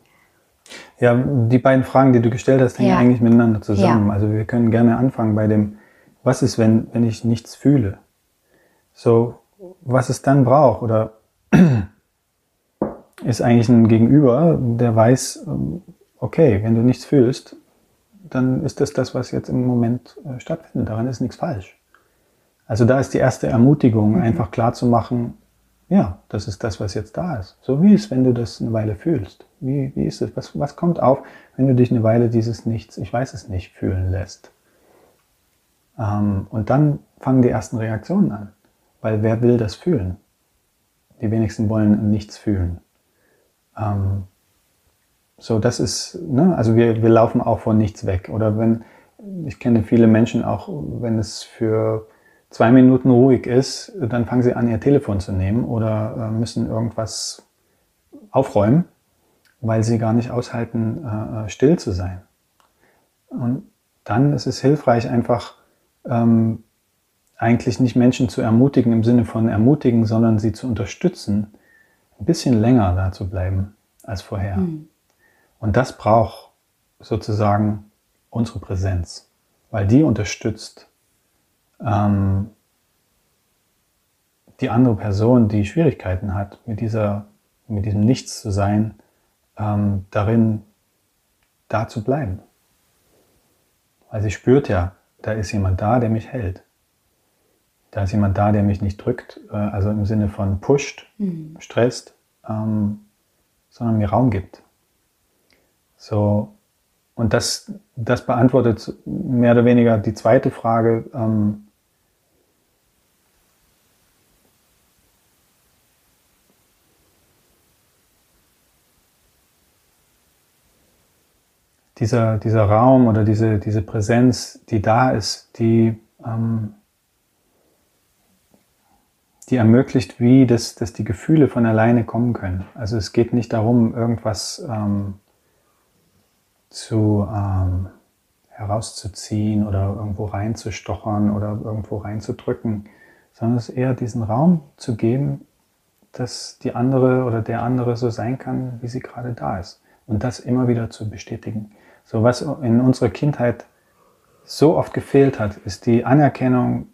Ja, die beiden Fragen, die du gestellt hast, hängen ja. eigentlich miteinander zusammen. Ja. Also wir können gerne anfangen bei dem, was ist, wenn, wenn ich nichts fühle? So, was es dann braucht oder *clears throat* ist eigentlich ein Gegenüber, der weiß, ähm, okay, wenn du nichts fühlst, dann ist das das, was jetzt im Moment äh, stattfindet. Daran ist nichts falsch. Also da ist die erste Ermutigung, mhm. einfach klar zu machen, ja, das ist das, was jetzt da ist. So wie es, wenn du das eine Weile fühlst. Wie, wie ist es? Was, was kommt auf, wenn du dich eine Weile dieses Nichts, ich weiß es nicht, fühlen lässt? Ähm, und dann fangen die ersten Reaktionen an. Weil wer will das fühlen? Die wenigsten wollen nichts fühlen. Ähm, so, das ist, ne, also wir, wir laufen auch vor nichts weg. Oder wenn, ich kenne viele Menschen auch, wenn es für zwei Minuten ruhig ist, dann fangen sie an, ihr Telefon zu nehmen oder äh, müssen irgendwas aufräumen, weil sie gar nicht aushalten, äh, äh still zu sein. Und dann ist es hilfreich, einfach ähm, eigentlich nicht Menschen zu ermutigen im Sinne von ermutigen, sondern sie zu unterstützen, ein bisschen länger da zu bleiben als vorher. Mhm. Und das braucht sozusagen unsere Präsenz, weil die unterstützt ähm, die andere Person, die Schwierigkeiten hat, mit, dieser, mit diesem Nichts zu sein, ähm, darin da zu bleiben. Weil sie spürt ja, da ist jemand da, der mich hält. Da ist jemand da, der mich nicht drückt, äh, also im Sinne von pusht, mhm. stresst, ähm, sondern mir Raum gibt. So, und das, das beantwortet mehr oder weniger die zweite Frage. Ähm, dieser, dieser Raum oder diese, diese Präsenz, die da ist, die, ähm, die ermöglicht, wie das, dass die Gefühle von alleine kommen können. Also es geht nicht darum, irgendwas ähm, zu ähm, herauszuziehen oder irgendwo reinzustochern oder irgendwo reinzudrücken, sondern es ist eher diesen Raum zu geben, dass die andere oder der andere so sein kann, wie sie gerade da ist. Und das immer wieder zu bestätigen. So was in unserer Kindheit so oft gefehlt hat, ist die Anerkennung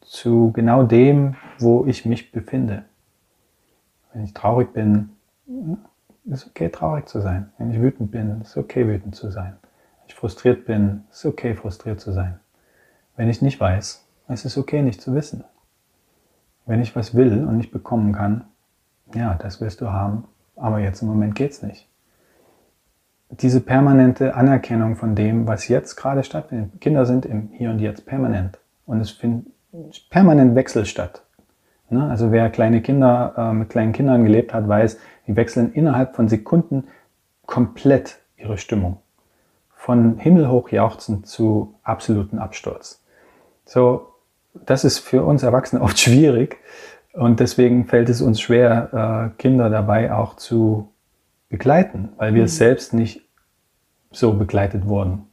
zu genau dem, wo ich mich befinde. Wenn ich traurig bin, ist okay, traurig zu sein. Wenn ich wütend bin, ist okay, wütend zu sein. Wenn ich frustriert bin, ist okay, frustriert zu sein. Wenn ich nicht weiß, ist es okay, nicht zu wissen. Wenn ich was will und nicht bekommen kann, ja, das wirst du haben, aber jetzt im Moment geht's nicht diese permanente Anerkennung von dem, was jetzt gerade stattfindet. Kinder sind im Hier und Jetzt permanent. Und es findet permanent Wechsel statt. Ne? Also wer kleine Kinder äh, mit kleinen Kindern gelebt hat, weiß, die wechseln innerhalb von Sekunden komplett ihre Stimmung. Von himmelhoch jauchzend zu absoluten Absturz. So, das ist für uns Erwachsene *laughs* oft schwierig. Und deswegen fällt es uns schwer, äh, Kinder dabei auch zu begleiten, weil wir mhm. selbst nicht so begleitet wurden.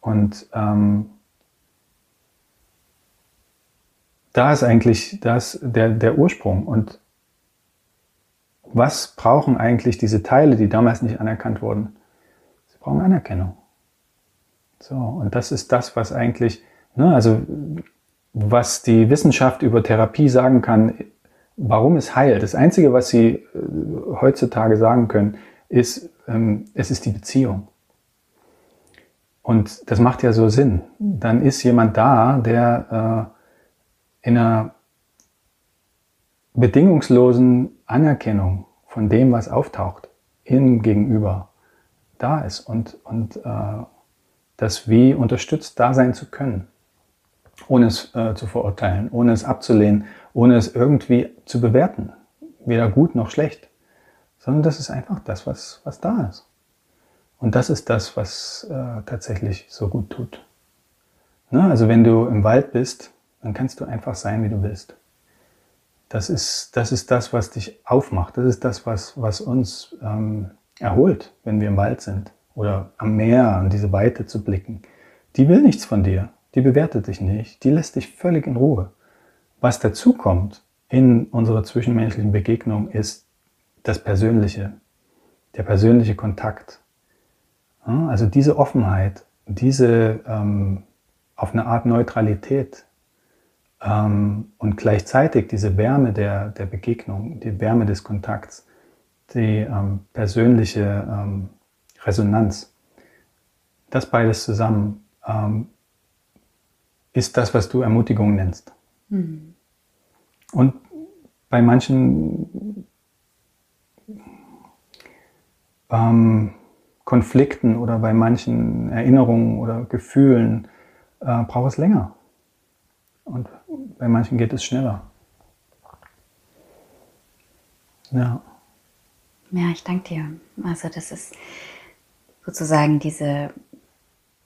Und ähm, da ist eigentlich das der, der Ursprung. Und was brauchen eigentlich diese Teile, die damals nicht anerkannt wurden? Sie brauchen Anerkennung. So, und das ist das, was eigentlich, ne, also was die Wissenschaft über Therapie sagen kann, warum es heilt. Das Einzige, was sie äh, heutzutage sagen können, ist, ähm, es ist die Beziehung. Und das macht ja so Sinn. Dann ist jemand da, der äh, in einer bedingungslosen Anerkennung von dem, was auftaucht, ihm gegenüber da ist und, und äh, das wie unterstützt da sein zu können, ohne es äh, zu verurteilen, ohne es abzulehnen, ohne es irgendwie zu bewerten, weder gut noch schlecht, sondern das ist einfach das, was, was da ist. Und das ist das, was äh, tatsächlich so gut tut. Ne? Also wenn du im Wald bist, dann kannst du einfach sein, wie du bist. Das ist das, ist das was dich aufmacht. Das ist das, was, was uns ähm, erholt, wenn wir im Wald sind. Oder am Meer, an diese Weite zu blicken. Die will nichts von dir. Die bewertet dich nicht. Die lässt dich völlig in Ruhe. Was dazu kommt in unserer zwischenmenschlichen Begegnung ist das Persönliche, der persönliche Kontakt. Also diese Offenheit, diese ähm, auf eine Art Neutralität ähm, und gleichzeitig diese Wärme der, der Begegnung, die Wärme des Kontakts, die ähm, persönliche ähm, Resonanz, das beides zusammen ähm, ist das, was du Ermutigung nennst. Mhm. Und bei manchen ähm, Konflikten oder bei manchen Erinnerungen oder Gefühlen äh, braucht es länger. Und bei manchen geht es schneller. Ja. Ja, ich danke dir. Also das ist sozusagen diese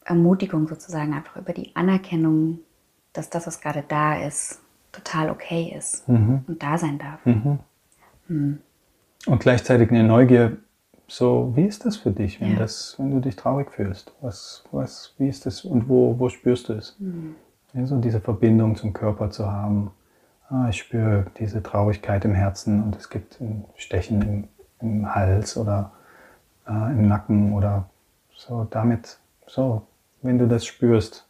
Ermutigung sozusagen einfach über die Anerkennung, dass das, was gerade da ist, total okay ist mhm. und da sein darf. Mhm. Mhm. Und gleichzeitig eine Neugier, so wie ist das für dich, wenn, ja. das, wenn du dich traurig fühlst? Was, was, wie ist das und wo, wo spürst du es? Mhm. Ja, so diese Verbindung zum Körper zu haben. Ah, ich spüre diese Traurigkeit im Herzen und es gibt ein Stechen im, im Hals oder äh, im Nacken oder so damit, so, wenn du das spürst,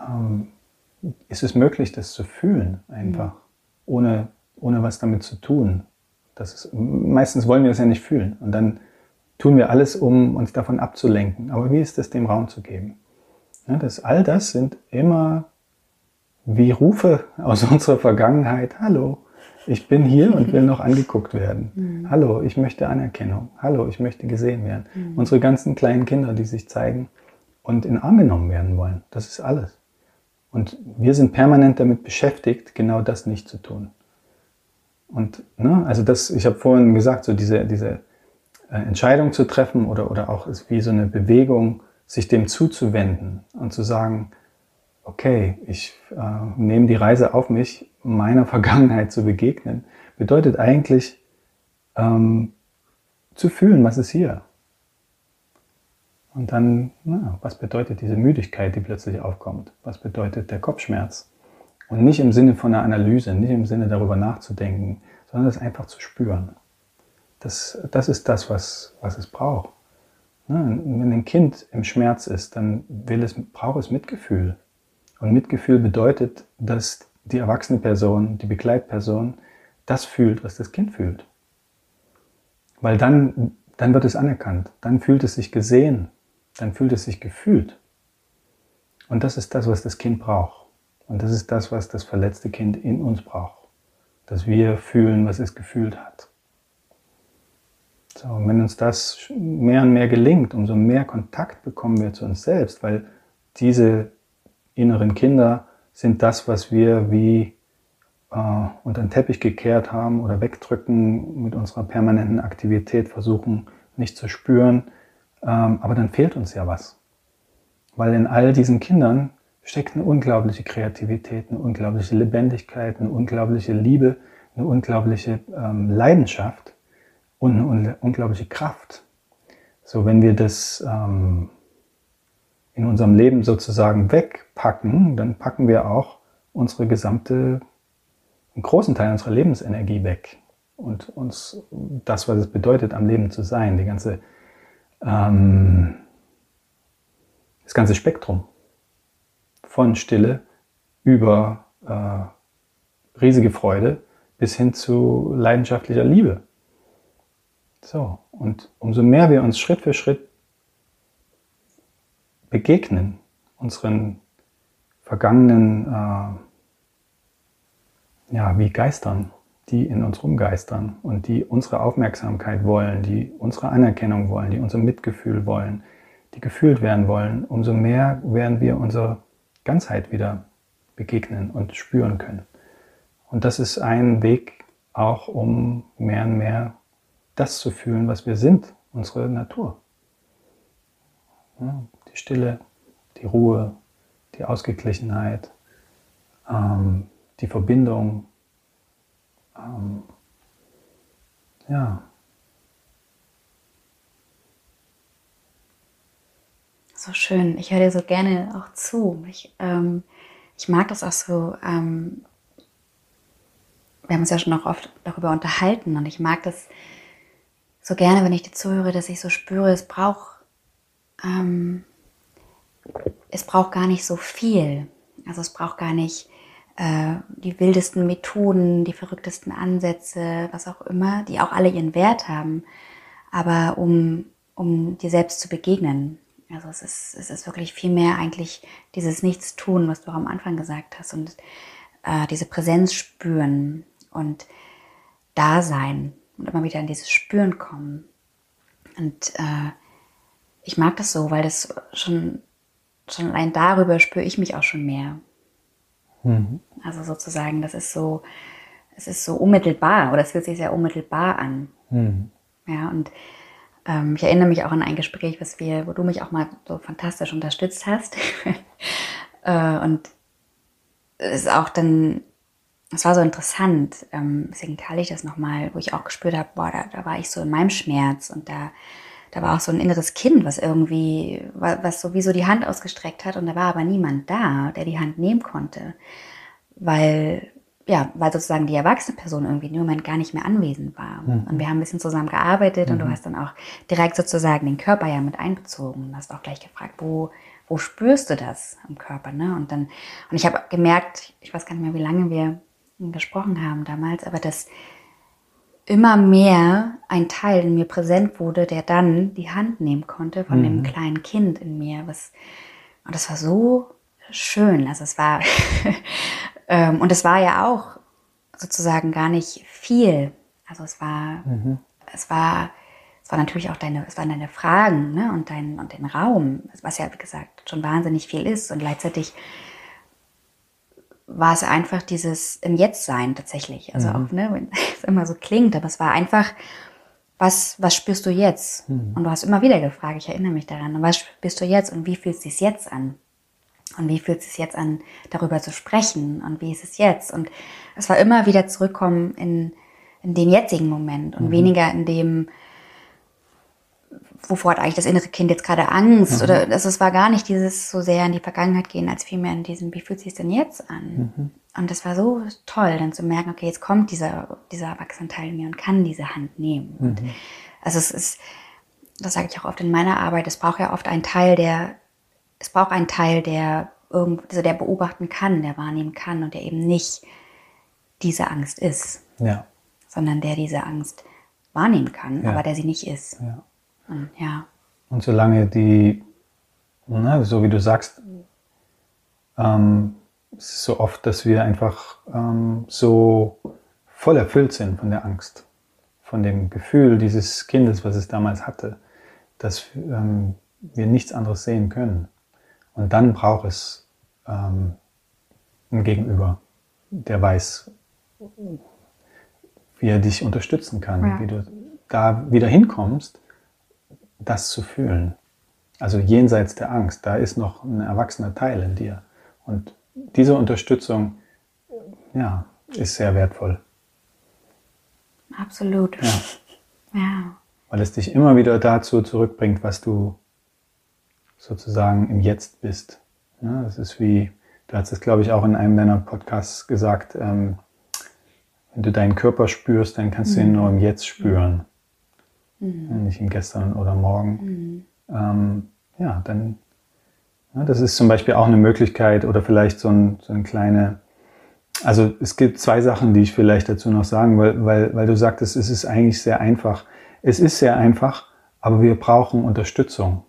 ähm, ist es möglich, das zu fühlen einfach, mhm. ohne, ohne was damit zu tun. Das ist, meistens wollen wir es ja nicht fühlen und dann tun wir alles, um uns davon abzulenken. Aber wie ist es, dem Raum zu geben? Ja, das, all das sind immer wie Rufe aus *laughs* unserer Vergangenheit. Hallo, ich bin hier und will noch angeguckt werden. *laughs* Mhm. Hallo, ich möchte Anerkennung. Hallo, ich möchte gesehen werden. Mhm. Unsere ganzen kleinen Kinder, die sich zeigen und in Arm genommen werden wollen. Das ist alles. Und wir sind permanent damit beschäftigt, genau das nicht zu tun. Und ne, also das, ich habe vorhin gesagt, so diese, diese äh, Entscheidung zu treffen oder, oder auch ist wie so eine Bewegung, sich dem zuzuwenden und zu sagen, okay, ich äh, nehme die Reise auf mich, meiner *laughs* Vergangenheit zu begegnen, bedeutet eigentlich ähm, zu fühlen, was ist hier. Und dann, na, was bedeutet diese Müdigkeit, die plötzlich aufkommt? Was bedeutet der Kopfschmerz? Und nicht im Sinne von einer Analyse, nicht im Sinne darüber nachzudenken, sondern es einfach zu spüren. Das, das ist das, was, was es braucht. Wenn ein Kind im Schmerz ist, dann will es, braucht es Mitgefühl. Und Mitgefühl bedeutet, dass die erwachsene Person, die Begleitperson, das fühlt, was das Kind fühlt. Weil dann, dann wird es anerkannt, dann fühlt es sich gesehen, dann fühlt es sich gefühlt. Und das ist das, was das Kind braucht. Und das ist das, was das verletzte Kind in uns braucht. Dass wir fühlen, was es gefühlt hat. So, und wenn uns das mehr und mehr gelingt, umso mehr Kontakt bekommen wir zu uns selbst, weil diese inneren Kinder sind das, was wir wie äh, unter den Teppich gekehrt haben oder wegdrücken, mit unserer permanenten Aktivität versuchen nicht zu spüren. Ähm, aber dann fehlt uns ja was. Weil in all diesen Kindern steckt eine unglaubliche Kreativität, eine unglaubliche Lebendigkeit, eine unglaubliche Liebe, eine unglaubliche ähm, Leidenschaft und eine unglaubliche Kraft. So, wenn wir das ähm, in unserem Leben sozusagen wegpacken, dann packen wir auch unsere gesamte, einen großen Teil unserer Lebensenergie weg. Und uns das, was es bedeutet, am Leben zu sein, die ganze, ähm, das ganze Spektrum von Stille über äh, riesige Freude bis hin zu leidenschaftlicher Liebe. So, und umso mehr wir uns Schritt für Schritt begegnen, unseren vergangenen, äh, ja, wie Geistern, die in uns rumgeistern und die unsere Aufmerksamkeit wollen, die unsere Anerkennung wollen, die unser Mitgefühl wollen, die gefühlt werden wollen, umso mehr werden wir unserer Ganzheit wieder begegnen und spüren können. Und das ist ein Weg auch, um mehr und mehr das zu fühlen, was wir sind, unsere Natur. Die Stille, die Ruhe, die Ausgeglichenheit, ähm, die Verbindung. Ähm, ja. So schön. Ich höre dir so gerne auch zu. Ich, ähm, ich mag das auch so. Ähm, wir haben uns ja schon auch oft darüber unterhalten und ich mag das so gerne, wenn ich dir zuhöre, dass ich so spüre, es braucht ähm, es braucht gar nicht so viel. Also es braucht gar nicht äh, die wildesten Methoden, die verrücktesten Ansätze, was auch immer, die auch alle ihren Wert haben. Aber um, um dir selbst zu begegnen. Also es ist, es ist wirklich viel mehr eigentlich dieses Nichtstun, was du auch am Anfang gesagt hast. Und äh, diese Präsenz spüren und da sein und immer wieder in dieses Spüren kommen. Und äh, ich mag das so, weil das schon, schon allein darüber spüre ich mich auch schon mehr. Mhm. Also sozusagen, das ist so, es ist so unmittelbar oder es fühlt sich sehr unmittelbar an. Mhm. Ja, und ähm, ich erinnere mich auch an ein Gespräch, was wir, wo du mich auch mal so fantastisch unterstützt hast. *laughs* äh, und es ist auch dann, es war so interessant, ähm, deswegen teile ich das nochmal, wo ich auch gespürt habe, boah, da, da war ich so in meinem Schmerz und da da war auch so ein inneres Kind, was irgendwie, was sowieso die Hand ausgestreckt hat und da war aber niemand da, der die Hand nehmen konnte, weil ja, weil sozusagen die erwachsene Person irgendwie in dem Moment gar nicht mehr anwesend war. Mhm. Und wir haben ein bisschen zusammen gearbeitet mhm. und du mhm. hast dann auch direkt sozusagen den Körper ja mit einbezogen und hast auch gleich gefragt, wo, wo spürst du das im Körper, ne? Und dann, und ich habe gemerkt, ich weiß gar nicht mehr, wie lange wir gesprochen haben damals, aber dass immer mehr ein Teil in mir präsent wurde, der dann die Hand nehmen konnte von mhm. dem kleinen Kind in mir, was, und das war so schön. Also es war *laughs* Ähm, und es war ja auch sozusagen gar nicht viel. Also es war, mhm. es war, es war natürlich auch deine, es waren deine Fragen, ne, und dein, und den Raum, was ja, wie gesagt, schon wahnsinnig viel ist und gleichzeitig war es einfach dieses im Jetzt sein tatsächlich. Also mhm. auch, ne, wenn es immer so klingt, aber es war einfach, was, was spürst du jetzt? Mhm. Und du hast immer wieder gefragt, ich erinnere mich daran, was spürst du jetzt und wie fühlt es sich jetzt an? Und wie fühlt es sich jetzt an, darüber zu sprechen? Und wie ist es jetzt? Und es war immer wieder zurückkommen in, in den jetzigen Moment und mhm. weniger in dem, wovor hat eigentlich das innere Kind jetzt gerade Angst? Mhm. Oder also es war gar nicht dieses so sehr in die Vergangenheit gehen, als vielmehr in diesem, wie fühlt es sich denn jetzt an? Mhm. Und das war so toll, dann zu merken, okay, jetzt kommt dieser, dieser Erwachsenenteil in mir und kann diese Hand nehmen. Und mhm. also es ist, das sage ich auch oft in meiner Arbeit, es braucht ja oft einen Teil, der es braucht einen Teil, der irgendwo, also der beobachten kann, der wahrnehmen kann und der eben nicht diese Angst ist. Ja. Sondern der diese Angst wahrnehmen kann, ja. aber der sie nicht ist. Ja. Und, ja. und solange die, na, so wie du sagst, ähm, es ist so oft, dass wir einfach ähm, so voll erfüllt sind von der Angst, von dem Gefühl dieses Kindes, was es damals hatte, dass ähm, wir nichts anderes sehen können. Und dann braucht es ähm, ein Gegenüber, der weiß, wie er dich unterstützen kann, ja. wie du da wieder hinkommst, das zu fühlen. Also jenseits der Angst, da ist noch ein erwachsener Teil in dir. Und diese Unterstützung, ja, ist sehr wertvoll. Absolut. Ja. ja. Weil es dich immer wieder dazu zurückbringt, was du sozusagen im Jetzt bist. Ja, das ist wie, du hast es, glaube ich, auch in einem deiner Podcasts gesagt, ähm, wenn du deinen Körper spürst, dann kannst mhm. du ihn mhm. nur im Jetzt spüren. Mhm. Nicht im Gestern oder Morgen. Mhm. Ähm, ja, dann, ja, das ist zum Beispiel auch eine Möglichkeit oder vielleicht so, ein, so eine kleine, also es gibt zwei Sachen, die ich vielleicht dazu noch sagen, weil, weil, weil du sagtest, es ist eigentlich sehr einfach. Es ist sehr einfach, aber wir brauchen Unterstützung.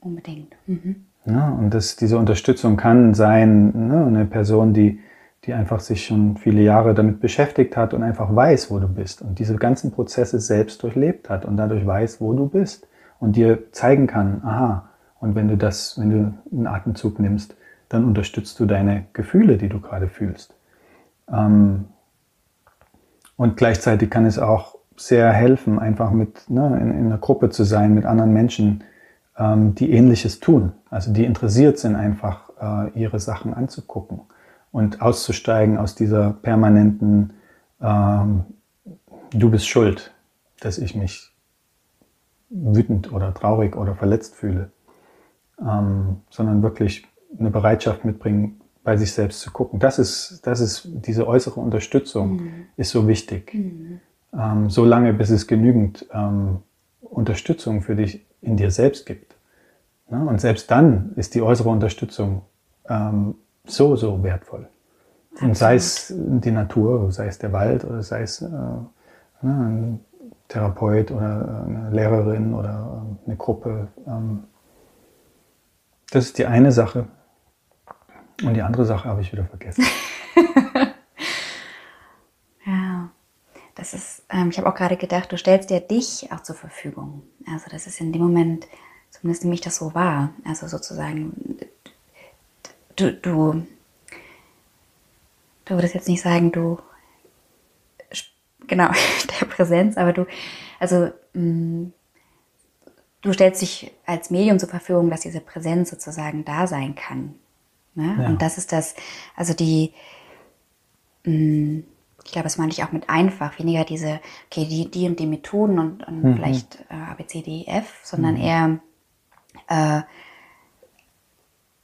Unbedingt. Mhm. Ja, und das, diese Unterstützung kann sein, ne, eine Person, die, die einfach sich schon viele Jahre damit beschäftigt hat und einfach weiß, wo du bist und diese ganzen Prozesse selbst durchlebt hat und dadurch weiß, wo du bist und dir zeigen kann, aha, und wenn du das, wenn du einen Atemzug nimmst, dann unterstützt du deine Gefühle, die du gerade fühlst. Ähm, und gleichzeitig kann es auch sehr helfen, einfach mit ne, in, in einer Gruppe zu sein, mit anderen Menschen, ähm, die ähnliches tun. Also die interessiert sind, einfach äh, ihre Sachen anzugucken und auszusteigen aus dieser permanenten ähm, Du bist schuld, dass ich mich wütend oder traurig oder verletzt fühle, ähm, sondern wirklich eine Bereitschaft mitbringen, bei sich selbst zu gucken. Das ist, das ist diese äußere Unterstützung mhm. ist so wichtig. Mhm. Ähm, so lange, bis es genügend ähm, Unterstützung für dich in dir selbst gibt. Ja, und selbst dann ist die äußere Unterstützung ähm, so, so wertvoll. Und sei es die Natur, sei es der Wald oder sei es äh, ne, ein Therapeut oder eine Lehrerin oder ähm, eine Gruppe. Ähm, das ist die eine Sache. Und die andere Sache habe ich wieder vergessen. *laughs* ja, das ist, ähm, ich habe auch gerade gedacht, du stellst dir dich auch zur Verfügung. Also das ist in dem Moment Zumindest nehme ich das so wahr. Also sozusagen, du, du, du würdest jetzt nicht sagen, du, genau, *laughs* der Präsenz, aber du, also, mh, mm, du stellst dich als Medium zur Verfügung, dass diese Präsenz sozusagen da sein kann. Ne? Ja. Und das ist das, also die, mh, mm, ich glaube, das meine ich auch mit einfach, weniger diese, okay, die, die und die Methoden und, und mhm. vielleicht äh, A, B, C, D, E, F, sondern mhm. eher äh,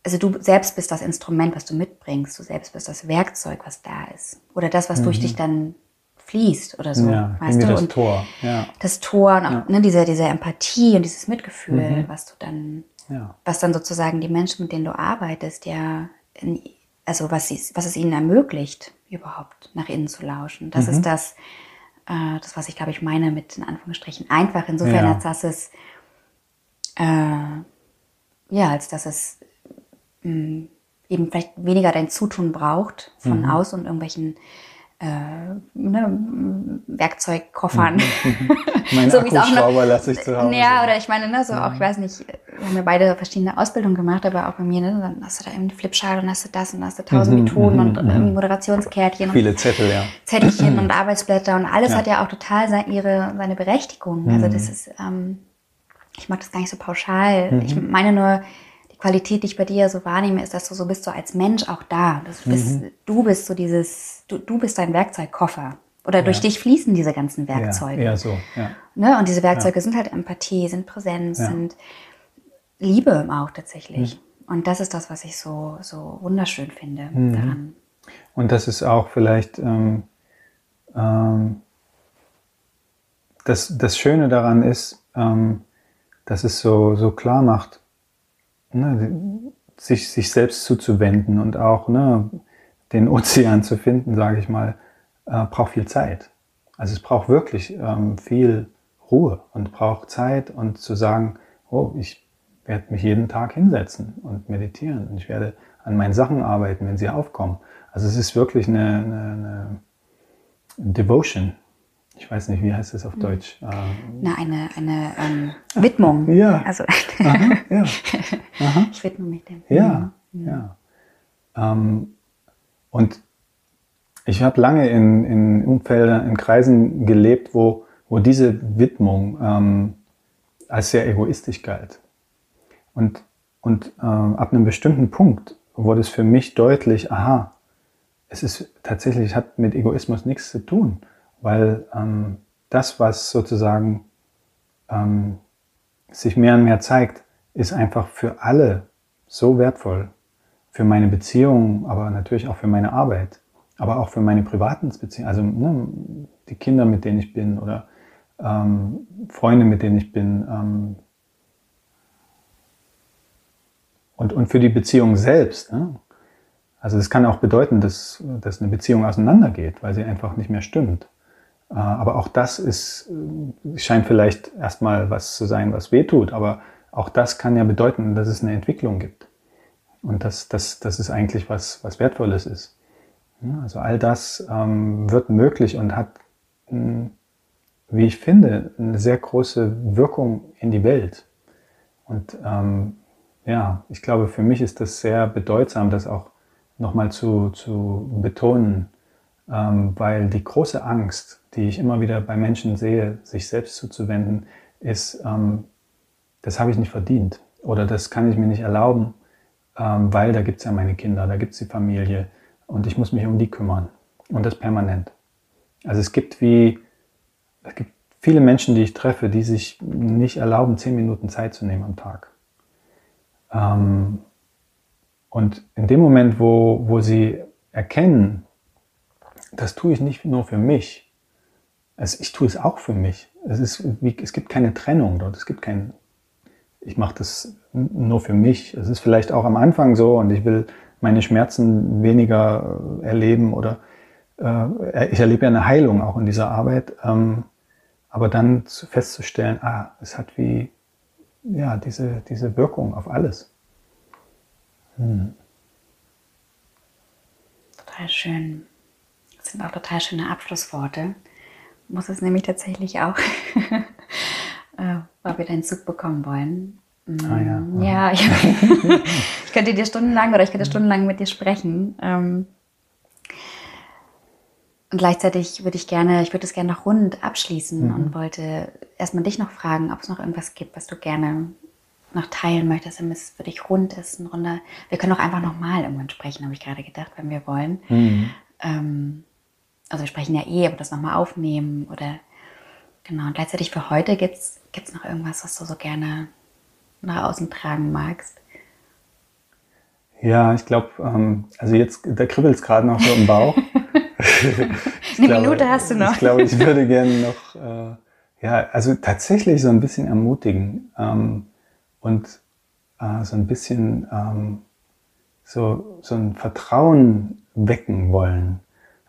also du selbst bist das Instrument, was du mitbringst, du selbst bist das Werkzeug, was da ist. Oder das, was mhm. durch dich dann fließt oder so. Ja, weißt du? das und Tor. Ja. Das Tor und auch ja. ne, diese, diese Empathie und dieses Mitgefühl, mhm. was du dann, ja. was dann sozusagen die Menschen, mit denen du arbeitest, ja, in, also was, sie, was es ihnen ermöglicht, überhaupt nach innen zu lauschen. Das mhm. ist das, äh, das, was ich glaube ich meine mit in Anführungsstrichen einfach, insofern als dass es äh, ja, als dass es mh, eben vielleicht weniger dein Zutun braucht von mhm. außen und irgendwelchen äh, ne, Werkzeugkoffern. Mhm. *laughs* Mein so Akkuschrauber lasse ich zu Hause. Ja, oder ich meine, ne, so auch, ich weiß nicht, wir haben ja beide verschiedene Ausbildungen gemacht, aber auch bei mir, ne, dann hast du da eben die Flipchart und hast du das und hast du tausend mhm, Methoden und mhm, irgendwie Moderationskärtchen. Viele Zettel, ja. Zettelchen und *clears throat* Arbeitsblätter und alles ja. hat ja auch total seine, ihre, seine Berechtigung. Also das ist, ähm, ich mag das gar nicht so pauschal. Ich meine nur, Qualität, die ich bei dir so wahrnehme, ist, dass du so bist, so als Mensch auch da. Du bist, mhm. du bist so dieses, du, du bist dein Werkzeugkoffer. Oder ja. durch dich fließen diese ganzen Werkzeuge. Ja, eher so, ja. Ne? Und diese Werkzeuge ja. sind halt Empathie, sind Präsenz, ja. sind Liebe auch tatsächlich. Mhm. Und das ist das, was ich so, so wunderschön finde mhm. daran. Und das ist auch vielleicht ähm, ähm, das, das Schöne daran ist, ähm, dass es so, so klar macht, ne, sich, sich selbst zuzuwenden und auch ne, den Ozean zu finden, sage ich mal, äh, braucht viel Zeit. Also es braucht wirklich ähm, viel Ruhe und braucht Zeit und zu sagen, oh, ich werde mich jeden Tag hinsetzen und meditieren und ich werde an meinen Sachen arbeiten, wenn sie aufkommen. Also es ist wirklich eine, eine, eine Devotion, ich weiß nicht, wie heißt es auf hm. Deutsch? Ähm, Na, eine, eine ähm, Widmung. *laughs* Ja. Also, Aha, ja. *laughs* Aha. Ich widme mich dem. Ja, mhm. ja. Ähm, und ich habe lange in, in Umfeldern, in Kreisen gelebt, wo, wo diese Widmung ähm, als sehr egoistisch galt. Und, und ähm, ab einem bestimmten Punkt wurde es für mich deutlich, aha, es ist tatsächlich, hat mit Egoismus nichts zu tun weil ähm, das, was sozusagen ähm, sich mehr und mehr zeigt, ist einfach für alle so wertvoll. Für meine Beziehungen, aber natürlich auch für meine Arbeit, aber auch für meine privaten Beziehungen, also ne, die Kinder, mit denen ich bin oder ähm, Freunde, mit denen ich bin. Ähm, und, und für die Beziehung selbst. Ne? Also das kann auch bedeuten, dass, dass eine Beziehung auseinandergeht, weil sie einfach nicht mehr stimmt. Äh, aber auch das ist, äh, scheint vielleicht erstmal was zu sein, was weh tut. Aber auch das kann ja bedeuten, dass es eine Entwicklung gibt. Und dass das, das ist eigentlich was, was Wertvolles ist. Also all das ähm, wird möglich und hat, wie ich finde, eine sehr große Wirkung in die Welt. Und ähm, ja, ich glaube, für mich ist das sehr bedeutsam, das auch nochmal zu, zu betonen, ähm, weil die große Angst, die ich immer wieder bei Menschen sehe, sich selbst zuzuwenden, ist, ähm, das habe ich nicht verdient oder das kann ich mir nicht erlauben, ähm, weil da gibt es ja meine Kinder, da gibt es die Familie und ich muss mich um die kümmern und das permanent. Also es gibt wie, es gibt viele Menschen, die ich treffe, die sich nicht erlauben, zehn Minuten Zeit zu nehmen am Tag. Ähm, und in dem Moment, wo, wo sie erkennen, das tue ich nicht nur für mich, also ich tue es auch für mich. Es, ist wie, es gibt keine Trennung dort. Es gibt kein, ich mache das nur für mich. Es ist vielleicht auch am Anfang so und ich will meine Schmerzen weniger äh, erleben oder äh, ich erlebe ja eine Heilung auch in dieser Arbeit. Ähm, aber dann festzustellen, ah, es hat wie, ja, diese, diese Wirkung auf alles. Hm. Total schön. Das sind auch total schöne Abschlussworte muss es nämlich tatsächlich auch, *laughs* äh, weil wir deinen Zug bekommen wollen. Ah, ja. Mm, ja, ich, *laughs* ich, könnte dir stundenlang oder ich könnte stundenlang mit dir sprechen. Ähm, und gleichzeitig würde ich gerne, ich würde es gerne noch rund abschließen mhm. und wollte erstmal dich noch fragen, ob es noch irgendwas gibt, was du gerne noch teilen möchtest, damit es für dich rund ist. Ein runder, wir können auch einfach nochmal irgendwann sprechen, habe ich gerade gedacht, wenn wir wollen. Mhm. Ähm, also wir sprechen ja eh, aber das nochmal aufnehmen oder genau. Und gleichzeitig für heute gibt es noch irgendwas, was du so gerne nach außen tragen magst? Ja, ich glaube, ähm, also jetzt, da kribbelt es gerade noch so im Bauch. *laughs* Eine glaube, Minute hast du noch. Ich glaube, ich würde gerne noch, äh, ja, also tatsächlich so ein bisschen ermutigen ähm, und äh, so ein bisschen ähm, so, so ein Vertrauen wecken wollen.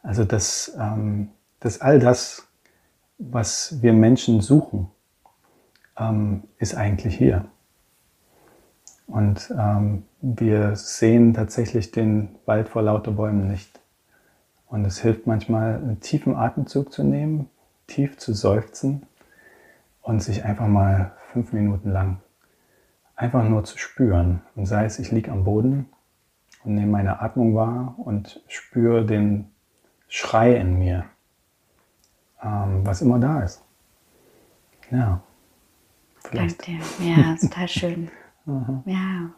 Also, dass, ähm, dass all das, was wir Menschen suchen, ähm, ist eigentlich hier. Und ähm, wir sehen tatsächlich den Wald vor lauter Bäumen nicht. Und es hilft manchmal, einen tiefen Atemzug zu nehmen, tief zu seufzen und sich einfach mal fünf Minuten lang einfach nur zu spüren. Und sei es, ich liege am Boden und nehme meine Atmung wahr und spüre den Schrei in mir, ähm, was immer da ist. Ja. Vielleicht. Danke dir. Ja, *laughs* total schön. ja.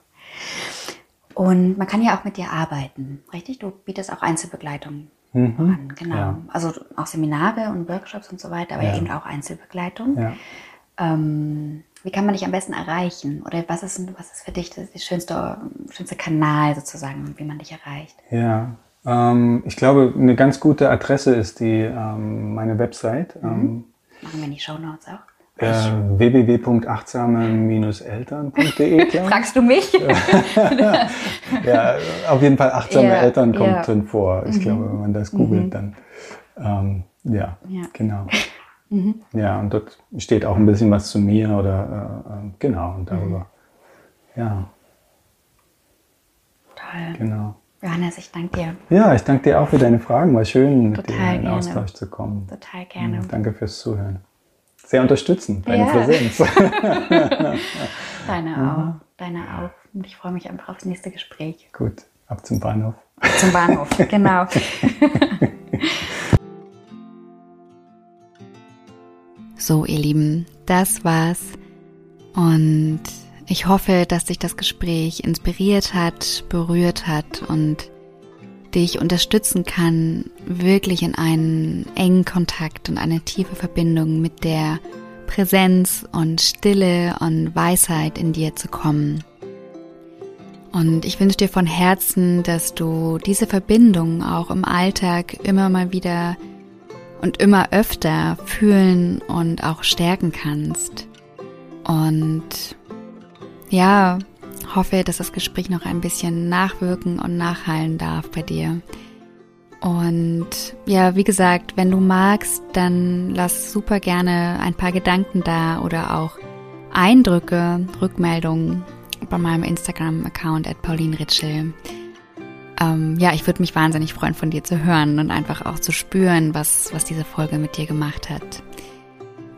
Und man kann ja auch mit dir arbeiten, richtig? Du bietest auch Einzelbegleitung mhm. an, genau. Ja. Also auch Seminare und Workshops und so weiter, aber ja. eben auch Einzelbegleitung. Ja. Ähm, wie kann man dich am besten erreichen? Oder was ist, was ist für dich der schönste, schönste Kanal sozusagen, wie man dich erreicht? Ja, ähm, ich glaube, eine ganz gute Adresse ist die ähm, meine Website. Mhm. Ähm, Machen wir in die Show Notes auch. Äh, www.achtsame-eltern.de, *laughs* Fragst du mich? *laughs* ja, auf jeden Fall achtsame yeah, Eltern kommt yeah. drin vor. Ich mhm. glaube, wenn man das googelt, mhm. dann ähm, ja, ja, genau. Mhm. Ja, und dort steht auch ein bisschen was zu mir oder äh, äh genau und darüber. Mhm. Ja. Toll. Genau. Johannes, ich danke dir. Ja, ich danke dir auch für deine Fragen. War schön, mit dir in gerne. Austausch zu kommen. Total gerne. danke fürs Zuhören sehr unterstützend, deine ja. Präsenz. *laughs* deine auch, deine auch. Und ich freue mich einfach aufs nächste Gespräch. Gut, ab zum Bahnhof. Ab zum Bahnhof, *laughs* genau. *laughs* so, ihr Lieben, das war's. Und ich hoffe, dass dich das Gespräch inspiriert hat, berührt hat und dich unterstützen kann, wirklich in einen engen Kontakt und eine tiefe Verbindung mit der Präsenz und Stille und Weisheit in dir zu kommen. Und ich wünsche dir von Herzen, dass du diese Verbindung auch im Alltag immer mal wieder und immer öfter fühlen und auch stärken kannst. Und ja, hoffe, dass das Gespräch noch ein bisschen nachwirken und nachhallen darf bei dir. Und ja, wie gesagt, wenn du magst, dann lass super gerne ein paar Gedanken da oder auch Eindrücke, Rückmeldungen bei meinem Instagram-Account at Pauline Ritschel. Ähm, ja, ich würde mich wahnsinnig freuen, von dir zu hören und einfach auch zu spüren, was, was diese Folge mit dir gemacht hat.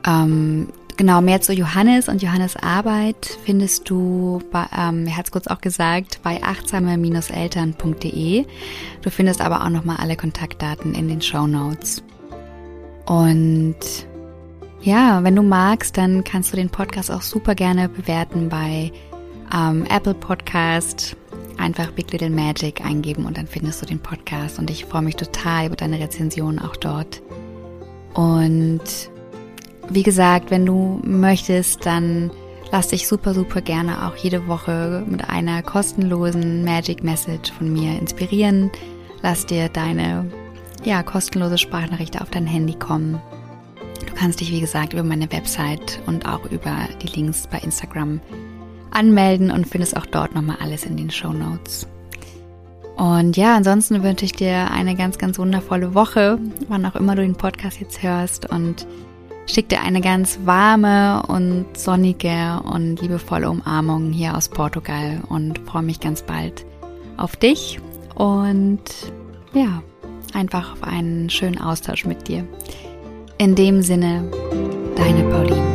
Ähm, Genau, mehr zu Johannes und Johannes Arbeit findest du, bei, ähm, er hat es kurz auch gesagt, bei achtsame-eltern.de. Du findest aber auch nochmal alle Kontaktdaten in den Show Notes. Und ja, wenn du magst, dann kannst du den Podcast auch super gerne bewerten bei ähm, Apple Podcast. Einfach Big Little Magic eingeben und dann findest du den Podcast. Und ich freue mich total über deine Rezension auch dort. Und wie gesagt, wenn du möchtest, dann lass dich super, super gerne auch jede Woche mit einer kostenlosen Magic Message von mir inspirieren. Lass dir deine ja, kostenlose Sprachnachricht auf dein Handy kommen. Du kannst dich, wie gesagt, über meine Website und auch über die Links bei Instagram anmelden und findest auch dort nochmal alles in den Show Notes. Und ja, ansonsten wünsche ich dir eine ganz, ganz wundervolle Woche, wann auch immer du den Podcast jetzt hörst und schick dir eine ganz warme und sonnige und liebevolle Umarmung hier aus Portugal und freue mich ganz bald auf dich und ja, einfach auf einen schönen Austausch mit dir. In dem Sinne, deine Pauline.